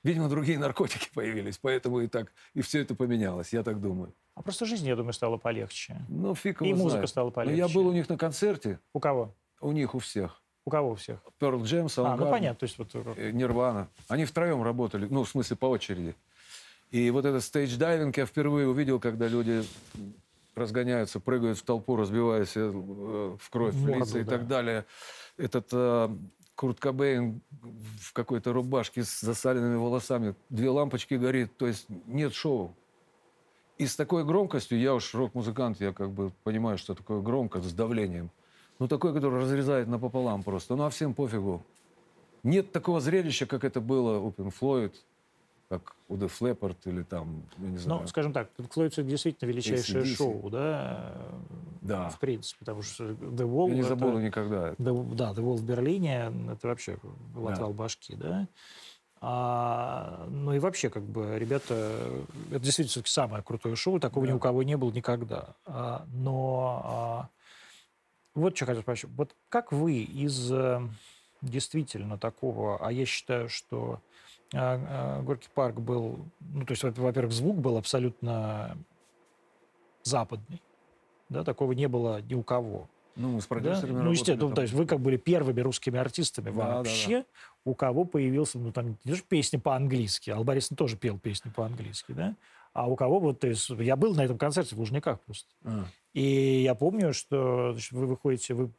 Speaker 1: Видимо, другие наркотики появились, поэтому и так, и все это поменялось, я так думаю.
Speaker 2: А просто жизнь, я думаю, стала полегче.
Speaker 1: Ну, фиг
Speaker 2: И
Speaker 1: его
Speaker 2: музыка
Speaker 1: знает.
Speaker 2: стала
Speaker 1: Ну,
Speaker 2: полегче.
Speaker 1: я был у них на концерте,
Speaker 2: У кого?
Speaker 1: у них у всех.
Speaker 2: У кого у всех?
Speaker 1: Pearl Jam, Soundgarden.
Speaker 2: А, ну понятно. То есть вот
Speaker 1: э, Нирвана. Они втроем работали, ну, в смысле, по очереди. И вот этот stage diving я впервые увидел, когда люди разгоняются, прыгают в толпу, разбиваясь э, в кровь, в
Speaker 2: Морду,
Speaker 1: лица и
Speaker 2: да.
Speaker 1: так далее. Этот э, Курт Кобейн в какой-то рубашке с засаленными волосами, две лампочки горит, то есть нет шоу. И с такой громкостью, я уж рок-музыкант, я как бы понимаю, что такое громко, с давлением. Ну, такой, который разрезает напополам просто. Ну, а всем пофигу. Нет такого зрелища, как это было у Pink Floyd, как у Def Leppard или там, я не знаю.
Speaker 2: Ну, скажем так, Floyd это действительно величайшее
Speaker 1: AC/DC.
Speaker 2: шоу, да,
Speaker 1: Да.
Speaker 2: в принципе, потому что The Wall...
Speaker 1: Я не
Speaker 2: это-
Speaker 1: забуду никогда. это.
Speaker 2: The- да, The Wall в Берлине, это вообще был
Speaker 1: Да.
Speaker 2: отвал башки, да. А, ну и вообще, как бы, ребята, это действительно самое крутое шоу, такого ни
Speaker 1: Да.
Speaker 2: у кого не было никогда. А, но а, вот что хотел спросить. Вот как вы из э, действительно такого, а я считаю, что Горький парк был, ну, то есть, во- во-первых, звук был абсолютно западный. Да, такого не было ни у кого.
Speaker 1: Ну, мы с
Speaker 2: Да?
Speaker 1: продюсерами
Speaker 2: Ну, естественно, ну, то
Speaker 1: там.
Speaker 2: есть вы как были первыми русскими артистами
Speaker 1: Да, да,
Speaker 2: вообще, у кого появился, ну, там, не то, песни по-английски, Алла Борисовна тоже пел песни по-английски, да? А у кого вот, есть, я был на этом концерте в Лужниках просто.
Speaker 1: А.
Speaker 2: И я помню, что значит, вы выходите, вы,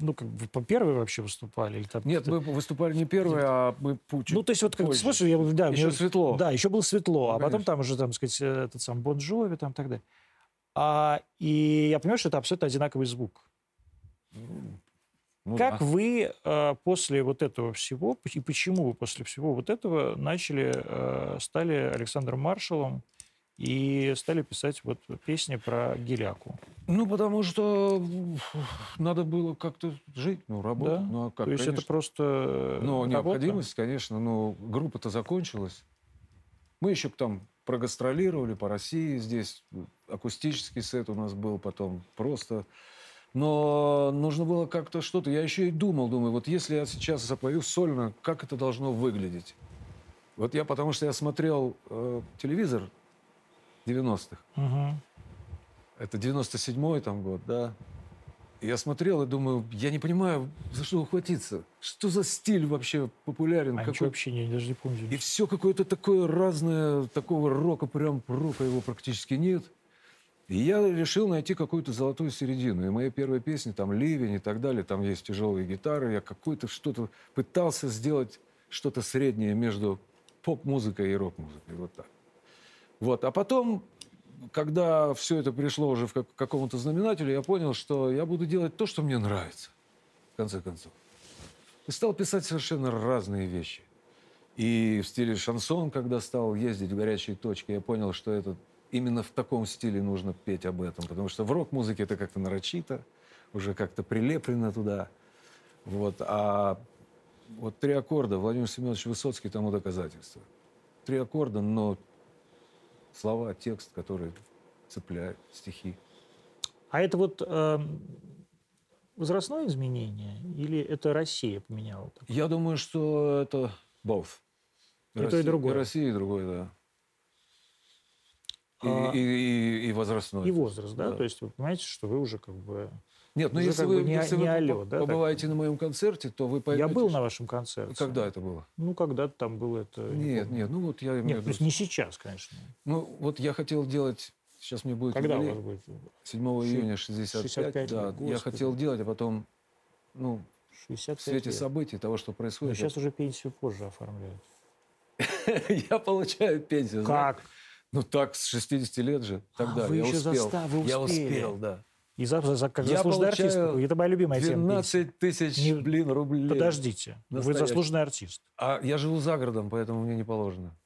Speaker 2: ну, как бы по первой вообще выступали? Или там,
Speaker 1: Нет, мы выступали не первые, а мы пу- чуть
Speaker 2: ну, то есть, вот как
Speaker 1: позже.
Speaker 2: слушай, я, да,
Speaker 1: Еще
Speaker 2: мне-
Speaker 1: светло.
Speaker 2: Да, еще было светло, а
Speaker 1: Ну,
Speaker 2: потом
Speaker 1: конечно.
Speaker 2: там уже, там, сказать, э, этот сам Бон Джови, там, так далее. А, и я понимаю, что это абсолютно одинаковый звук.
Speaker 1: Ну
Speaker 2: Как
Speaker 1: да.
Speaker 2: вы э, после вот этого всего, и почему вы после всего вот этого начали, э, стали Александром Маршалом и стали писать вот песни про Геляку?
Speaker 1: Ну, потому что надо было как-то жить, ну, работать.
Speaker 2: Да?
Speaker 1: Ну, а как,
Speaker 2: То есть это
Speaker 1: конечно.
Speaker 2: просто э,
Speaker 1: Ну, необходимость, конечно, но группа-то закончилась. Мы еще там прогастролировали по России здесь. Акустический сет у нас был потом просто. Но нужно было как-то что-то. Я еще и думал, думаю, вот если я сейчас запою сольно, как это должно выглядеть? Вот я, потому что я смотрел э, телевизор 90-х.
Speaker 2: Мгм.
Speaker 1: Это 97-й там год, да. Я смотрел и думаю, я не понимаю, за что ухватиться. Что за стиль вообще популярен?
Speaker 2: А
Speaker 1: Какой-
Speaker 2: вообще не, даже не помню.
Speaker 1: И все какое-то такое разное, такого рока, прям рока его практически нет. И я решил найти какую-то золотую середину. И мои первые песни, там «Ливень» и так далее, там есть тяжелые гитары. Я какой-то что-то пытался сделать, что-то среднее между поп-музыкой и рок-музыкой. Вот так. Вот. А потом, когда все это пришло уже в как- какому-то знаменателю, я понял, что я буду делать то, что мне нравится, в конце концов. И стал писать совершенно разные вещи. И в стиле шансон, когда стал ездить в горячие точки, я понял, что это именно в таком стиле нужно петь об этом. Потому что в рок-музыке это как-то нарочито, уже как-то прилеплено туда. Вот. А вот три аккорда, Владимир Семенович Высоцкий тому доказательство. Три аккорда, но слова, текст, который цепляет, стихи.
Speaker 2: А это вот эм, возрастное изменение или это Россия поменяла? так?
Speaker 1: Я думаю, что это both.
Speaker 2: И то, и
Speaker 1: Россия-
Speaker 2: другое.
Speaker 1: И Россия, и другое, да. И,
Speaker 2: А-
Speaker 1: и, и- и возрастной.
Speaker 2: И возраст, да?
Speaker 1: Да.
Speaker 2: То есть вы понимаете, что вы уже как бы...
Speaker 1: Нет, ну
Speaker 2: уже
Speaker 1: если вы,
Speaker 2: не-
Speaker 1: если
Speaker 2: не
Speaker 1: вы
Speaker 2: алло,
Speaker 1: по-
Speaker 2: да, так?
Speaker 1: побываете на моем концерте, то вы поймете...
Speaker 2: Я был на вашем концерте.
Speaker 1: Когда это было?
Speaker 2: Ну, когда-то там было это... не
Speaker 1: Нет,
Speaker 2: помню.
Speaker 1: нет, ну вот я имею
Speaker 2: Нет, то есть не сейчас, конечно.
Speaker 1: Ну вот я хотел делать... Сейчас мне будет
Speaker 2: Когда у
Speaker 1: юбилей.
Speaker 2: вас будет?
Speaker 1: 7 июня 65,
Speaker 2: 65
Speaker 1: да.
Speaker 2: лет,
Speaker 1: Я
Speaker 2: господи.
Speaker 1: хотел делать, а потом, ну,
Speaker 2: 65
Speaker 1: в свете
Speaker 2: лет.
Speaker 1: событий, того, что
Speaker 2: Но
Speaker 1: происходит,
Speaker 2: сейчас уже пенсию позже оформляют.
Speaker 1: я получаю пенсию.
Speaker 2: Как?
Speaker 1: Ну так, с 60 лет же. Тогда
Speaker 2: А, вы
Speaker 1: я
Speaker 2: еще
Speaker 1: успел.
Speaker 2: заста- вы
Speaker 1: Я
Speaker 2: успели.
Speaker 1: успел, да.
Speaker 2: И за, за- как
Speaker 1: Я
Speaker 2: заслуженный артист. Это моя любимая тема. пенсии.
Speaker 1: 12 тысяч,
Speaker 2: Не-
Speaker 1: блин, рублей.
Speaker 2: Подождите. Вы
Speaker 1: Настоящий.
Speaker 2: заслуженный артист.
Speaker 1: А я живу за городом, поэтому мне не положено.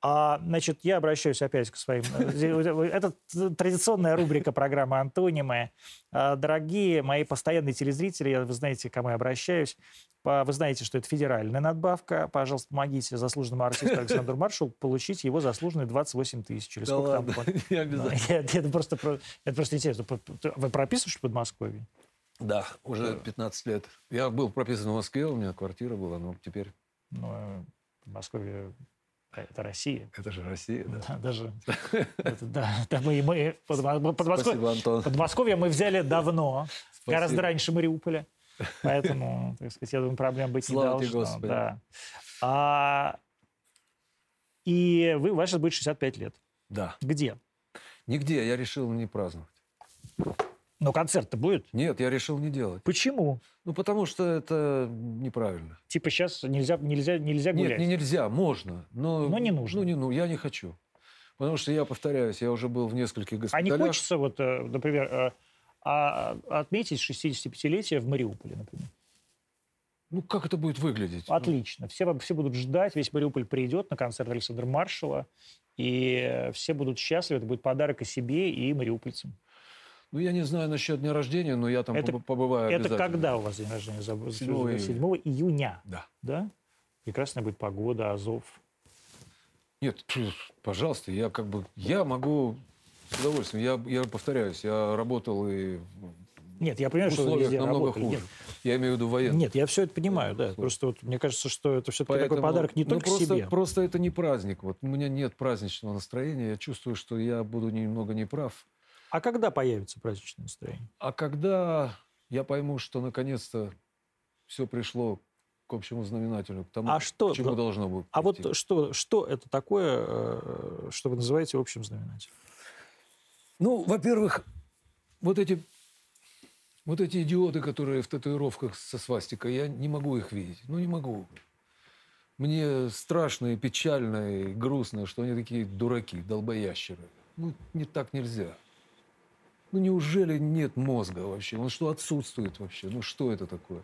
Speaker 2: А, значит, я обращаюсь опять к своим... э, Это традиционная рубрика программы «Антонимы». А, Дорогие мои постоянные телезрители, вы знаете, к кому я обращаюсь. Вы знаете, что это федеральная надбавка. Пожалуйста, помогите заслуженному артисту Александру Маршалу получить его заслуженные 28 тысяч. Или сколько там? по-
Speaker 1: не обязательно.
Speaker 2: Это просто, про- это просто интересно. Вы прописываешь в Подмосковье?
Speaker 1: Да, уже 15 лет. Я был прописан в Москве, у меня квартира была, но теперь...
Speaker 2: Ну, э, Подмосковье э, это Россия.
Speaker 1: Это же Россия, да.
Speaker 2: Да, даже это, да, да, мы, мы Подмо- Подмосковье,
Speaker 1: Спасибо, Антон.
Speaker 2: Подмосковье мы взяли давно,
Speaker 1: Спасибо.
Speaker 2: гораздо раньше Мариуполя. Поэтому, так сказать, я думаю, проблем быть
Speaker 1: Слава
Speaker 2: не должно.
Speaker 1: Господи.
Speaker 2: Да. А, и вы, ваше будет 65 лет.
Speaker 1: Да.
Speaker 2: Где?
Speaker 1: Нигде я решил не праздновать.
Speaker 2: Но концерт-то будет?
Speaker 1: Нет, я решил не делать.
Speaker 2: Почему?
Speaker 1: Ну, потому что это неправильно.
Speaker 2: Типа сейчас нельзя, нельзя, нельзя гулять.
Speaker 1: Нет, не нельзя, можно. Но,
Speaker 2: Но не нужно.
Speaker 1: Ну, не, ну, я не хочу. Потому что я повторяюсь, я уже был в нескольких
Speaker 2: А не
Speaker 1: госпиталях.
Speaker 2: хочется, вот, э, например, э, а- отметить 65-летие в Мариуполе, например?
Speaker 1: Ну, как это будет выглядеть?
Speaker 2: Отлично. Все, все будут ждать, весь Мариуполь придет на концерт Александра Маршала, и все будут счастливы. Это будет подарок и себе, и мариупольцам.
Speaker 1: Ну, я не знаю насчет дня рождения, но я там
Speaker 2: Это-
Speaker 1: побы- побываю
Speaker 2: Это когда у вас день рождения? Забыл.
Speaker 1: 7 июня.
Speaker 2: 7 июня,
Speaker 1: Да.
Speaker 2: да? Прекрасная будет погода, Азов.
Speaker 1: Нет, пожалуйста, я как бы... Я могу с удовольствием. Я, я повторяюсь, я работал и
Speaker 2: Нет, я понимаю, что везде
Speaker 1: намного
Speaker 2: работали.
Speaker 1: хуже.
Speaker 2: Нет,
Speaker 1: Я имею в виду военных.
Speaker 2: Нет, я все это понимаю, да. Просто вот мне кажется, что это все-таки такой подарок не
Speaker 1: ну,
Speaker 2: только
Speaker 1: просто,
Speaker 2: себе.
Speaker 1: Просто это не праздник. Вот у меня нет праздничного настроения. Я чувствую, что я буду немного неправ.
Speaker 2: А когда появится праздничное настроение?
Speaker 1: А когда я пойму, что наконец-то все пришло к общему знаменателю, к тому,
Speaker 2: А что-
Speaker 1: к чему должно быть.
Speaker 2: А
Speaker 1: прийти.
Speaker 2: вот что, что это такое, э, что вы называете общим знаменателем?
Speaker 1: Ну, во-первых, вот эти, вот эти идиоты, которые в татуировках со свастикой, я не могу их видеть. Ну, не могу. Мне страшно и печально и грустно, что они такие дураки, долбоящеры. Ну, не так нельзя. Ну, неужели нет мозга вообще? Он что, отсутствует вообще? Ну, что это такое?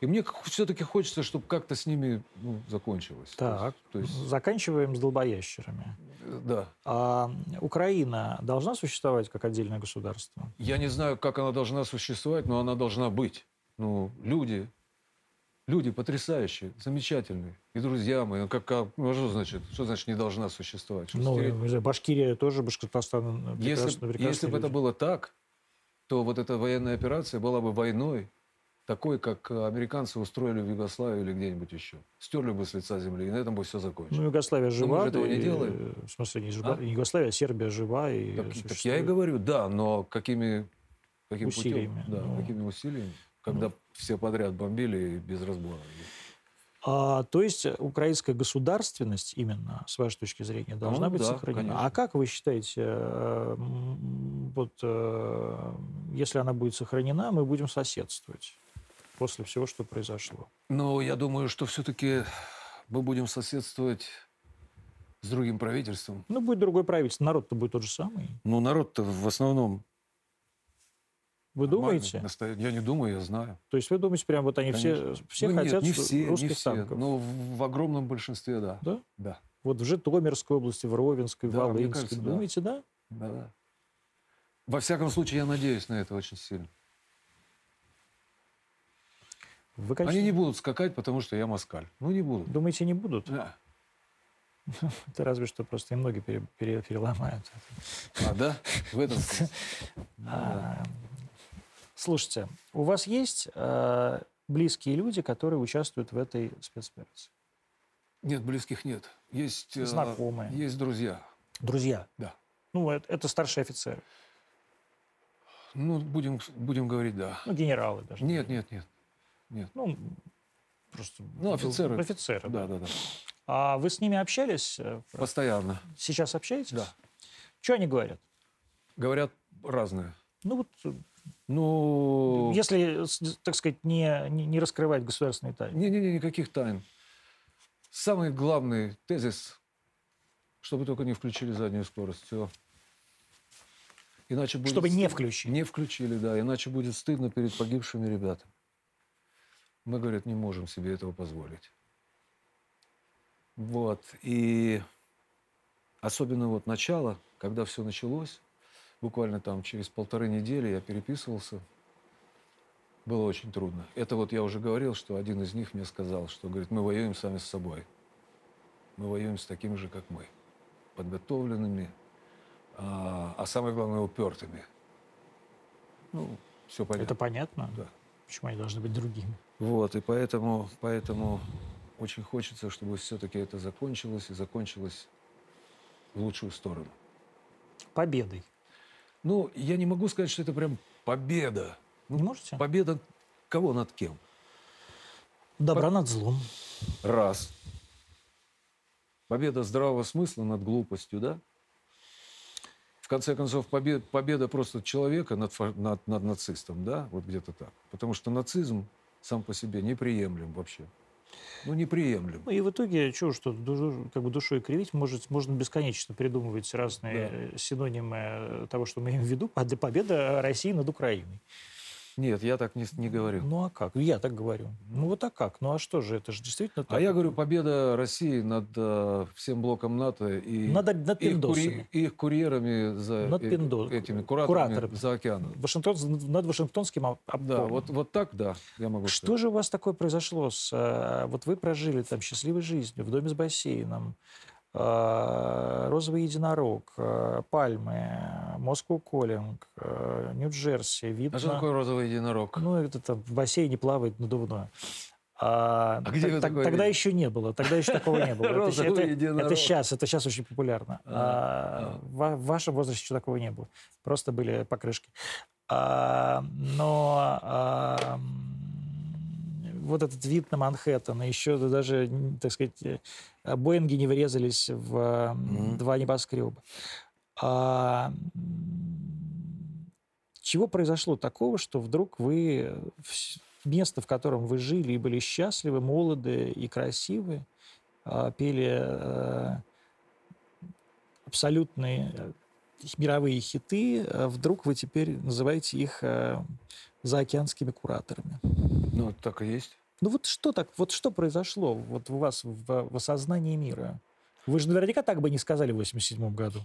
Speaker 1: И мне все-таки хочется, чтобы как-то с ними ну, закончилось. То есть-
Speaker 2: Так,
Speaker 1: То есть,
Speaker 2: заканчиваем с долбоящерами.
Speaker 1: э, да.
Speaker 2: А Украина должна существовать как отдельное государство?
Speaker 1: Я не знаю, как она должна существовать, но она должна быть. Ну, люди, люди потрясающие, замечательные. И друзья мои, ну, как, как- ну, а что значит, что значит не должна существовать? Что
Speaker 2: Ну,
Speaker 1: стереть?
Speaker 2: не Башкирия тоже, Башкортостан
Speaker 1: если,
Speaker 2: прекрасно, прекрасные
Speaker 1: если бы это было так, то вот эта военная операция была бы войной, такой, как э, американцы устроили в Югославии или где-нибудь еще. Стерли бы с лица земли, и на этом бы все закончилось.
Speaker 2: Ну, Югославия жива.
Speaker 1: же этого не
Speaker 2: и,
Speaker 1: делаем.
Speaker 2: В смысле, не, Юго-
Speaker 1: А?
Speaker 2: не Югославия, а Сербия жива. И
Speaker 1: так, так я и
Speaker 2: существует.
Speaker 1: говорю, да, но какими, каким
Speaker 2: Усилиями,
Speaker 1: путем? Да,
Speaker 2: ну.
Speaker 1: какими усилиями? Когда все подряд бомбили без разбора.
Speaker 2: А, то есть украинская государственность именно, с вашей точки зрения, должна
Speaker 1: Ну,
Speaker 2: быть
Speaker 1: да,
Speaker 2: сохранена.
Speaker 1: конечно.
Speaker 2: А как вы считаете, э, вот, э, если она будет сохранена, мы будем соседствовать после всего, что произошло?
Speaker 1: Но я думаю, что все-таки мы будем соседствовать с другим правительством.
Speaker 2: Ну, будет другое правительство, народ-то будет тот же самый.
Speaker 1: Ну, народ-то в основном...
Speaker 2: Вы думаете?
Speaker 1: Я не думаю, я знаю.
Speaker 2: То есть вы думаете, прям вот они все,
Speaker 1: Конечно.
Speaker 2: все
Speaker 1: Ну, нет,
Speaker 2: хотят
Speaker 1: не
Speaker 2: что-
Speaker 1: все,
Speaker 2: русских
Speaker 1: не все.
Speaker 2: танков?
Speaker 1: Но в, в огромном большинстве, да.
Speaker 2: Да?
Speaker 1: Да.
Speaker 2: Вот в Житомирской области, в Ровенской, в
Speaker 1: Да, мне
Speaker 2: Волынской.
Speaker 1: кажется.
Speaker 2: Думаете, да?
Speaker 1: да, да. Во всяком случае, я надеюсь на это очень сильно.
Speaker 2: Вы, конечно,
Speaker 1: Они не будут скакать, потому что я москаль. Ну, не будут.
Speaker 2: думаете, не будут?
Speaker 1: Да.
Speaker 2: Это разве что просто им ноги пере- пере- переломают.
Speaker 1: А, да? В этом смысле.
Speaker 2: Слушайте, у вас есть э, близкие люди, которые участвуют в этой спецоперации?
Speaker 1: Нет, близких нет. Есть, э,
Speaker 2: Знакомые.
Speaker 1: есть друзья.
Speaker 2: Друзья?
Speaker 1: Да.
Speaker 2: Ну, это, это старшие офицеры.
Speaker 1: Ну, будем, будем говорить, да.
Speaker 2: Ну, генералы даже.
Speaker 1: Нет, нет, нет. Нет.
Speaker 2: Ну, просто...
Speaker 1: Ну, офицеры.
Speaker 2: Офицеры, да.
Speaker 1: Да, да, да.
Speaker 2: А вы с ними общались? э,
Speaker 1: Постоянно.
Speaker 2: Сейчас общаетесь?
Speaker 1: Да.
Speaker 2: Что они говорят?
Speaker 1: Говорят разные.
Speaker 2: Ну, вот, э,
Speaker 1: Ну,
Speaker 2: если, так сказать, не, не, не раскрывать государственные тайны.
Speaker 1: не-не-не, никаких тайн. Самый главный тезис, чтобы только не включили заднюю скорость. Все. Иначе будет
Speaker 2: Чтобы не
Speaker 1: стыд-
Speaker 2: включили.
Speaker 1: Не включили, да. Иначе будет стыдно перед погибшими ребятами. Мы, говорят, не можем себе этого позволить. Вот. И особенно вот начало, когда все началось, буквально там через полторы недели я переписывался, было очень трудно. Это вот я уже говорил, что один из них мне сказал, что, говорит, мы воюем сами с собой. Мы воюем с такими же, как мы. Подготовленными, а, а самое главное, упертыми. Ну, все понятно.
Speaker 2: Это понятно?
Speaker 1: Да.
Speaker 2: Почему они должны быть другими?
Speaker 1: Вот, и поэтому, поэтому очень хочется, чтобы все-таки это закончилось, и закончилось в лучшую сторону.
Speaker 2: Победой.
Speaker 1: Ну, я не могу сказать, что это прям победа. Ну,
Speaker 2: Не можете?
Speaker 1: Победа кого над кем?
Speaker 2: Добра над злом.
Speaker 1: Раз. Победа здравого смысла над глупостью, да? В конце концов, победа, победа просто человека над, над, над нацистом, да? Вот где-то так. Потому что нацизм сам по себе неприемлем вообще. Ну, неприемлем.
Speaker 2: Ну и в итоге, чего что как бы душой кривить, может, можно бесконечно придумывать разные э, синонимы э, того, что мы имеем в виду. Поб- Победа России над Украиной.
Speaker 1: Нет, я так не, не говорю.
Speaker 2: Ну а как? Я так говорю. Ну вот а как? Ну а что же, это же действительно так.
Speaker 1: А я говорю, победа России над э, всем блоком НАТО и
Speaker 2: Над, над
Speaker 1: их, кури- их курьерами за
Speaker 2: Над
Speaker 1: э-
Speaker 2: пиндо-
Speaker 1: этими кураторами,
Speaker 2: кураторами.
Speaker 1: за океаном.
Speaker 2: Вашингтон, над Вашингтонским об-
Speaker 1: Да,
Speaker 2: обкомом.
Speaker 1: вот, вот так, да, я могу
Speaker 2: Что
Speaker 1: сказать.
Speaker 2: же у вас такое произошло? С, э, вот вы прожили там счастливой жизнью в доме с бассейном, э, розовый единорог, э, пальмы, Москву Коллинг, э, Нью-Джерси, видно.
Speaker 1: А что такое розовый единорог?
Speaker 2: Ну, это там в бассейне плавает надувное. А,
Speaker 1: А где
Speaker 2: так-
Speaker 1: такое
Speaker 2: тогда еще не было, тогда еще такого не было. Это, это-
Speaker 1: единорог.
Speaker 2: это сейчас, это сейчас очень популярно.
Speaker 1: А,
Speaker 2: А, В в вашем возрасте еще такого не было. Просто были покрышки. А, Но а, вот этот вид на Манхэттен, еще даже, так сказать, э, Боинги не врезались в
Speaker 1: Мгм.
Speaker 2: два небоскреба. А, чего произошло такого, что вдруг вы вс- место, в котором вы жили и были счастливы, молоды и красивы, а, пели э, абсолютные э, мировые хиты, вдруг вы теперь называете их э, заокеанскими кураторами.
Speaker 1: Ну, так и есть.
Speaker 2: Ну вот что так, вот что произошло вот у вас в, в осознании мира? Вы же наверняка так бы не сказали в 87 году.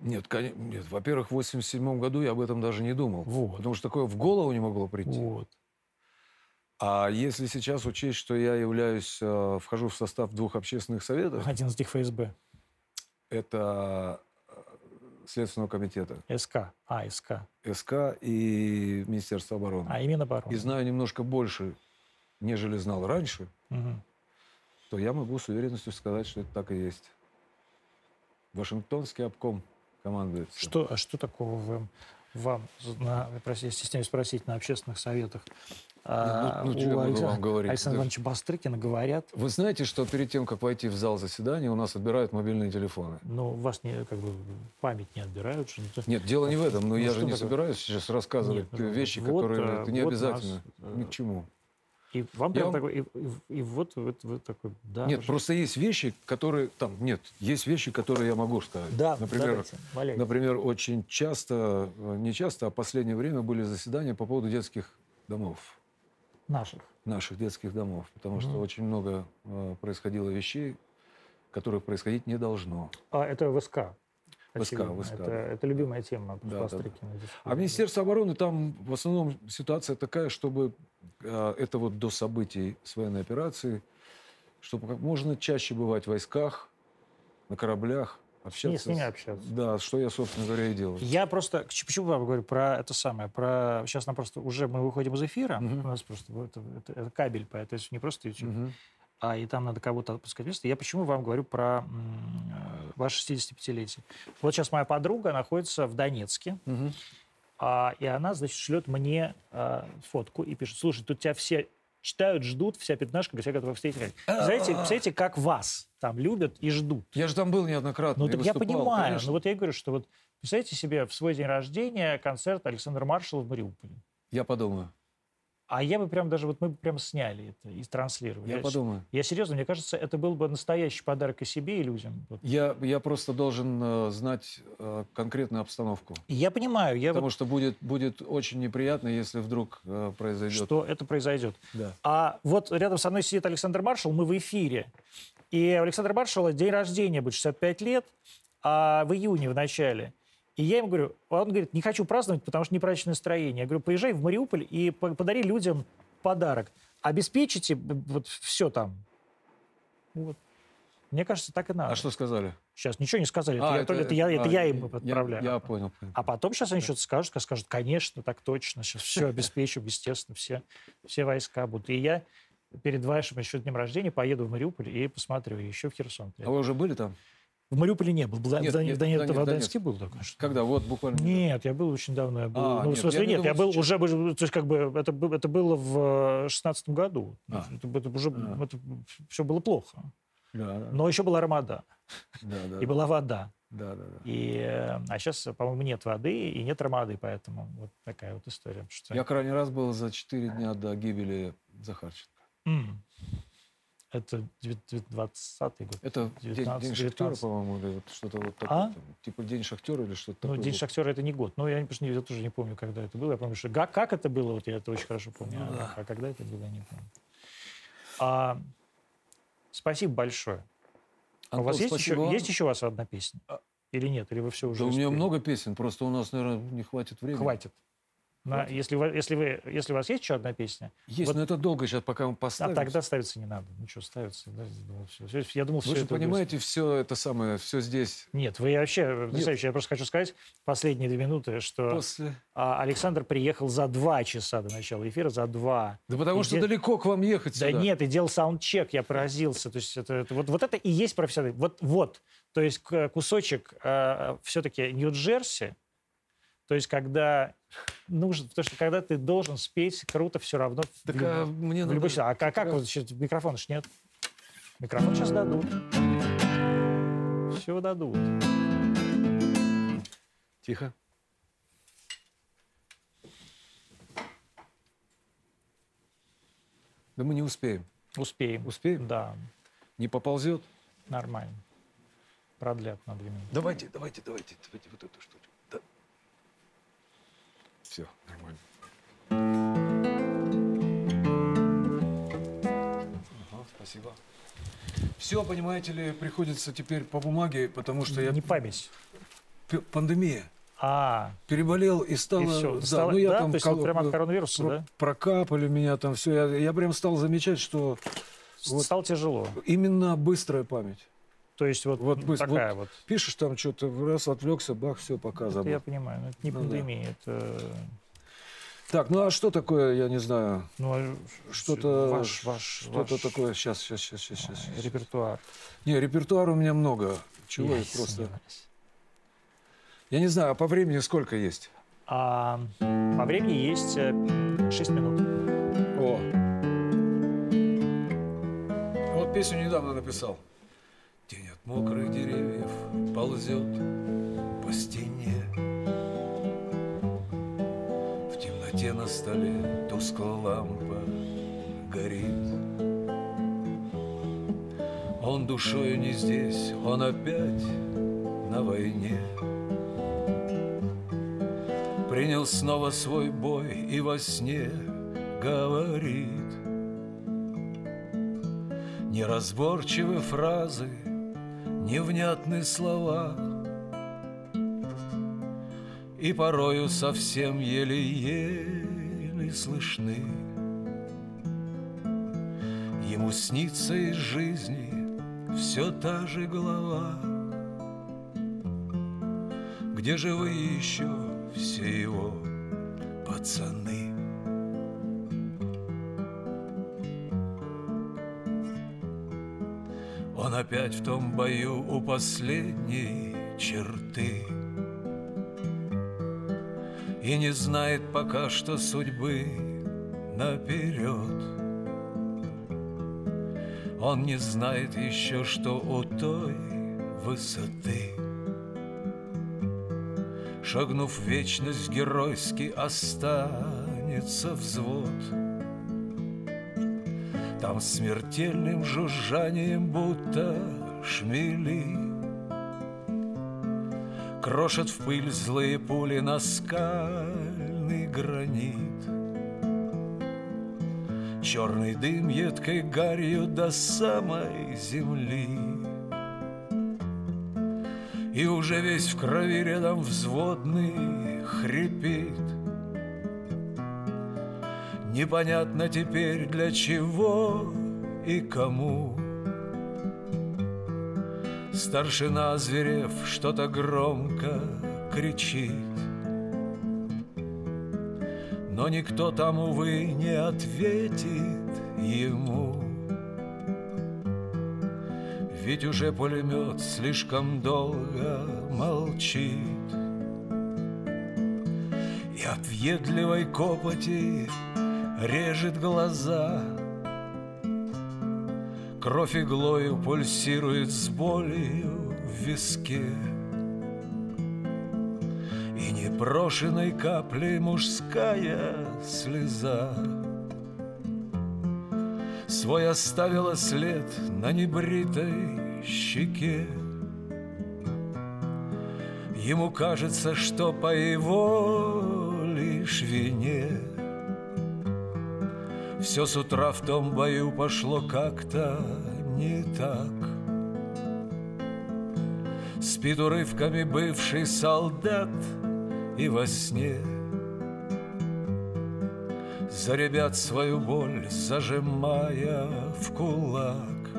Speaker 1: Нет, нет, во-первых, в 87 году я об этом даже не думал.
Speaker 2: Вот.
Speaker 1: Потому что такое в голову не могло прийти.
Speaker 2: Вот.
Speaker 1: А если сейчас учесть, что я являюсь, э, вхожу в состав двух общественных советов,
Speaker 2: Один из них ФСБ.
Speaker 1: это Следственного комитета
Speaker 2: СК. А, СК.
Speaker 1: СК и Министерства обороны.
Speaker 2: А, именно оборона.
Speaker 1: И знаю немножко больше, нежели знал раньше,
Speaker 2: Мгм.
Speaker 1: то я могу с уверенностью сказать, что это так и есть. Вашингтонский обком командуется.
Speaker 2: Что, а что такого вам, вам на, стесняюсь спросить, на общественных советах а,
Speaker 1: ну, ну,
Speaker 2: у Александра-
Speaker 1: вам говорить?
Speaker 2: Александра
Speaker 1: Да.
Speaker 2: Ивановича Бастрыкина говорят,
Speaker 1: Вы знаете, что перед тем, как войти в зал заседания, у нас отбирают мобильные телефоны?
Speaker 2: ну, вас не, как бы, память не отбирают. Что это-
Speaker 1: Нет, дело не в этом, но
Speaker 2: Ну,
Speaker 1: я же не
Speaker 2: такое?
Speaker 1: собираюсь сейчас рассказывать
Speaker 2: Нет, ну,
Speaker 1: вещи,
Speaker 2: вот,
Speaker 1: которые
Speaker 2: э,
Speaker 1: это не
Speaker 2: вот
Speaker 1: обязательно.
Speaker 2: нас, э,
Speaker 1: Ни к чему.
Speaker 2: И вам
Speaker 1: Я
Speaker 2: прям
Speaker 1: вам-
Speaker 2: такой, и, и- и вот вы, вы такой, да.
Speaker 1: нет,
Speaker 2: уже.
Speaker 1: просто есть вещи, которые там нет, есть вещи, которые я могу сказать.
Speaker 2: Да,
Speaker 1: например,
Speaker 2: давайте,
Speaker 1: например, очень часто, э, не часто, а в последнее время были заседания по поводу детских домов,
Speaker 2: наших.
Speaker 1: наших детских домов, потому что
Speaker 2: Мгм.
Speaker 1: очень много э, происходило вещей, которых происходить не должно.
Speaker 2: А, это ВСК.
Speaker 1: ВСК. ВСК,
Speaker 2: Это,
Speaker 1: да.
Speaker 2: это любимая тема
Speaker 1: Да, да, да.
Speaker 2: Бастрыкина.
Speaker 1: А Министерство обороны там в основном ситуация такая, чтобы э, это вот до событий с военной операции, чтобы как можно чаще бывать в войсках, на кораблях, общаться.
Speaker 2: с ними общаться.
Speaker 1: Да, что я, собственно говоря, и делаю.
Speaker 2: Я просто, почему я говорю про это самое, про, сейчас нам просто, уже мы выходим из эфира,
Speaker 1: Мгм.
Speaker 2: у нас просто, вот это, это кабель, поэтому не просто YouTube,
Speaker 1: Мгм.
Speaker 2: А и там надо кого-то отпускать. Я почему вам говорю про э, ваше 65-летие? Вот сейчас моя подруга находится в Донецке,
Speaker 1: Мгм.
Speaker 2: а, и она, значит, шлет мне а, фотку и пишет, слушай, тут тебя все читают, ждут, вся пятнашка, все готовы встретить. Представляете, представляете, как вас там любят и ждут.
Speaker 1: Я же там был неоднократно.
Speaker 2: Ну так я понимаю.
Speaker 1: конечно.
Speaker 2: Ну вот я и говорю, что вот представьте себе в свой день рождения концерт Александра Маршала в Мариуполе.
Speaker 1: Я подумаю.
Speaker 2: А я бы прям даже, вот мы бы прям сняли это и транслировали.
Speaker 1: Я подумаю.
Speaker 2: Я серьезно, мне кажется, это был бы настоящий подарок и себе, и людям.
Speaker 1: Я, я просто должен э, знать э, конкретную обстановку.
Speaker 2: Я понимаю, я
Speaker 1: Потому
Speaker 2: вот,
Speaker 1: что будет, будет очень неприятно, если вдруг э, произойдет.
Speaker 2: что это произойдет.
Speaker 1: Да.
Speaker 2: А вот рядом со мной сидит Александр Маршал, мы в эфире. И у Александра Маршала день рождения будет 65 лет, а в июне в начале. И я ему говорю, он говорит, не хочу праздновать, потому что неправильное настроение. Я говорю, поезжай в Мариуполь и по- подари людям подарок. Обеспечите вот все там. Вот. Мне кажется, так и надо.
Speaker 1: А что сказали?
Speaker 2: Сейчас ничего не сказали. Это,
Speaker 1: А,
Speaker 2: я, только- это я, это
Speaker 1: а,
Speaker 2: я им отправляю.
Speaker 1: Я, понял. понял.
Speaker 2: А потом сейчас они что-то скажут, ска- скажут, конечно, так точно, сейчас все обеспечу, естественно, все, все войска будут. И я перед вашим еще днем рождения поеду в Мариуполь и посмотрю, еще в Херсон.
Speaker 1: А вы уже были там?
Speaker 2: В Мариуполе не был, в,
Speaker 1: Нет,
Speaker 2: Дон-
Speaker 1: нет,
Speaker 2: в Донец-
Speaker 1: в Донец-
Speaker 2: в Донецке был, да, конечно.
Speaker 1: Когда? Вот буквально.
Speaker 2: Нет, я был очень давно. Я был,
Speaker 1: А,
Speaker 2: ну,
Speaker 1: нет,
Speaker 2: в смысле,
Speaker 1: я не
Speaker 2: нет, я
Speaker 1: думал,
Speaker 2: был
Speaker 1: сейчас.
Speaker 2: уже, то есть как бы это, это было в шестнадцатом году.
Speaker 1: А.
Speaker 2: Это, это уже,
Speaker 1: А.
Speaker 2: это все было плохо.
Speaker 1: Да, да,
Speaker 2: Но еще была Рамада,
Speaker 1: да, да,
Speaker 2: и была вода.
Speaker 1: да, да, да.
Speaker 2: И, э, а сейчас, по-моему, нет воды и нет рамады, поэтому вот такая вот история. Что...
Speaker 1: Я крайний раз был за 4 дня до гибели Захарченко.
Speaker 2: М. Это 20 год.
Speaker 1: Это день,
Speaker 2: 19,
Speaker 1: день шахтера,
Speaker 2: 19.
Speaker 1: по-моему, или вот что-то вот такое.
Speaker 2: А?
Speaker 1: там. Типа день шахтера или что-то
Speaker 2: Ну,
Speaker 1: такое.
Speaker 2: День
Speaker 1: было.
Speaker 2: шахтера это не год. Ну, я, не- я тоже не помню, когда это было. Я помню, что как, как это было, вот я это очень хорошо помню.
Speaker 1: Ну
Speaker 2: а,
Speaker 1: да.
Speaker 2: а когда это было, я не помню. А, спасибо большое. А у
Speaker 1: Антон,
Speaker 2: вас есть
Speaker 1: спасибо
Speaker 2: еще, есть еще у вас одна песня?
Speaker 1: А-
Speaker 2: Или нет? Или вы все уже
Speaker 1: Да у меня много песен, просто у нас, наверное, не хватит времени.
Speaker 2: Хватит. На, если, вы, если, вы, если у вас есть еще одна песня,
Speaker 4: Есть,
Speaker 2: Вот-
Speaker 4: но это долго сейчас, пока мы
Speaker 2: а
Speaker 4: поставим.
Speaker 2: тогда ставиться не надо. Ничего, ставиться. да, всё. Всё- Я думал,
Speaker 4: Вы
Speaker 2: все
Speaker 4: же
Speaker 2: это...
Speaker 4: понимаете, все это самое, все здесь
Speaker 2: Нет, вы вообще, потрясающе. Я просто хочу сказать последние две минуты, что
Speaker 4: после...
Speaker 2: а, Александр приехал за два часа до начала эфира, за два.
Speaker 4: Да потому
Speaker 2: И
Speaker 4: что
Speaker 2: де-
Speaker 4: далеко к вам ехать
Speaker 2: Да
Speaker 4: сюда.
Speaker 2: нет, и делал саундчек, я поразился. То есть это, это- вот, вот это и есть профессионализм. Вот, вот. То есть кусочек все-таки Нью-Джерси, то есть когда нужно, потому что когда ты должен спеть круто все равно. в
Speaker 4: Так
Speaker 2: люб-
Speaker 4: а мне
Speaker 2: в
Speaker 4: надо...
Speaker 2: любой ситуации. А как, как
Speaker 4: а-
Speaker 2: вот сейчас микрофон ж нет? Микрофон сейчас дадут. Все дадут.
Speaker 4: Тихо. Да мы не успеем.
Speaker 2: Успеем.
Speaker 4: Успеем?
Speaker 2: Да,
Speaker 4: Не поползет?
Speaker 2: нормально. Продлят на две минуты.
Speaker 4: Давайте, давайте, давайте, давайте вот эту штуку. Все, нормально. Ага, спасибо. Все, понимаете ли, приходится теперь по бумаге, потому что я
Speaker 2: Не память.
Speaker 4: п- пандемия.
Speaker 2: А,
Speaker 4: Переболел и стало...
Speaker 2: и все.
Speaker 4: да, ну я
Speaker 2: да?
Speaker 4: там
Speaker 2: То есть
Speaker 4: кол-
Speaker 2: вот прямо от коронавируса,
Speaker 4: про-
Speaker 2: да?
Speaker 4: прокапали меня там все. Я, я прям стал замечать, что вот-
Speaker 2: Стало тяжело.
Speaker 4: именно быстрая память.
Speaker 2: То есть вот,
Speaker 4: Вот быстро-
Speaker 2: такая вот.
Speaker 4: Пишешь там что-то, раз отвлекся, бах, все, пока
Speaker 2: Это
Speaker 4: забыл.
Speaker 2: я понимаю, но это не
Speaker 4: Ну да.
Speaker 2: пандемия, это
Speaker 4: Так, ну а что такое, я не знаю,
Speaker 2: ну, а
Speaker 4: Что-то-
Speaker 2: ваш, ваш,
Speaker 4: что-то
Speaker 2: ваш,
Speaker 4: такое, сейчас, сейчас, сейчас, сейчас, сейчас.
Speaker 2: репертуар.
Speaker 4: Не, репертуар у меня много. Чего
Speaker 2: Я
Speaker 4: просто...
Speaker 2: сомневаюсь.
Speaker 4: Я не знаю, а по времени сколько есть?
Speaker 2: А, по времени есть 6 минут.
Speaker 4: О. Вот песню недавно написал.
Speaker 1: Мокрых деревьев ползет по стене. В темноте на столе тусклая лампа горит. Он душою не здесь, он опять на войне. Принял снова свой бой и во сне говорит. Неразборчивые фразы, невнятные слова. И порою совсем еле-еле слышны. Ему снится из жизни все та же глава Где же вы еще все его пацаны? Он опять в том бою у последней черты. И не знает пока что судьбы наперед. Он не знает еще, что у той высоты. Шагнув в вечность геройски останется взвод Там смертельным жужжанием будто шмели. Крошат в пыль злые пули на скальный гранит. Черный дым едкой гарью до самой земли. И уже весь в крови рядом взводный хрипит Непонятно теперь для чего и кому. Старшина, зверев, что-то громко кричит. Но никто там, увы, не ответит ему. Ведь уже пулемет слишком долго молчит. И от въедливой копоти режет глаза. Кровь иглою пульсирует с болью в виске. И непрошенной каплей мужская слеза. Свой оставила след на небритой щеке. Ему кажется, что по его лишь вине Все с утра в том бою пошло как-то не так. Спит урывками бывший солдат и во сне. За ребят свою боль зажимая в кулак.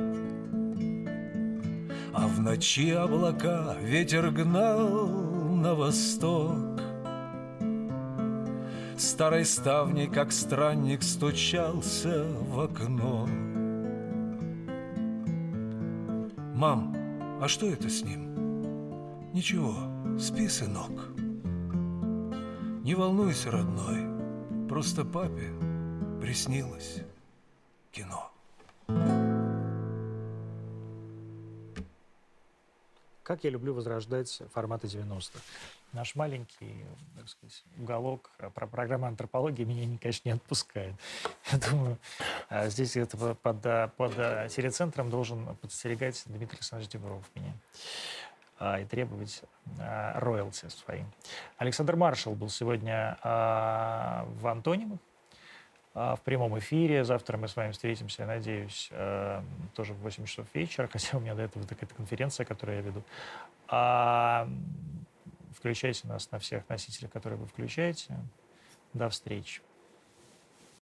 Speaker 1: А в ночи облака ветер гнал на восток Старой ставней, как странник, стучался в окно Мам, а что это с ним? Ничего, спи, сынок Не волнуйся, родной Просто папе приснилось кино.
Speaker 2: Как я люблю возрождать форматы 90-х. Наш маленький, так сказать, уголок про программы антропологии меня, конечно, не отпускает. Я думаю, а здесь это под, под, под телецентром должен подстерегать Дмитрий Александрович Дебров меня. А, и требовать а, роялти своим. Александр Маршал был сегодня а, в Антонимах в прямом эфире. Завтра мы с вами встретимся, я надеюсь, тоже в 8 часов вечера, хотя у меня до этого такая конференция, которую я веду. Включайте нас на всех носителях, которые вы включаете. До встречи.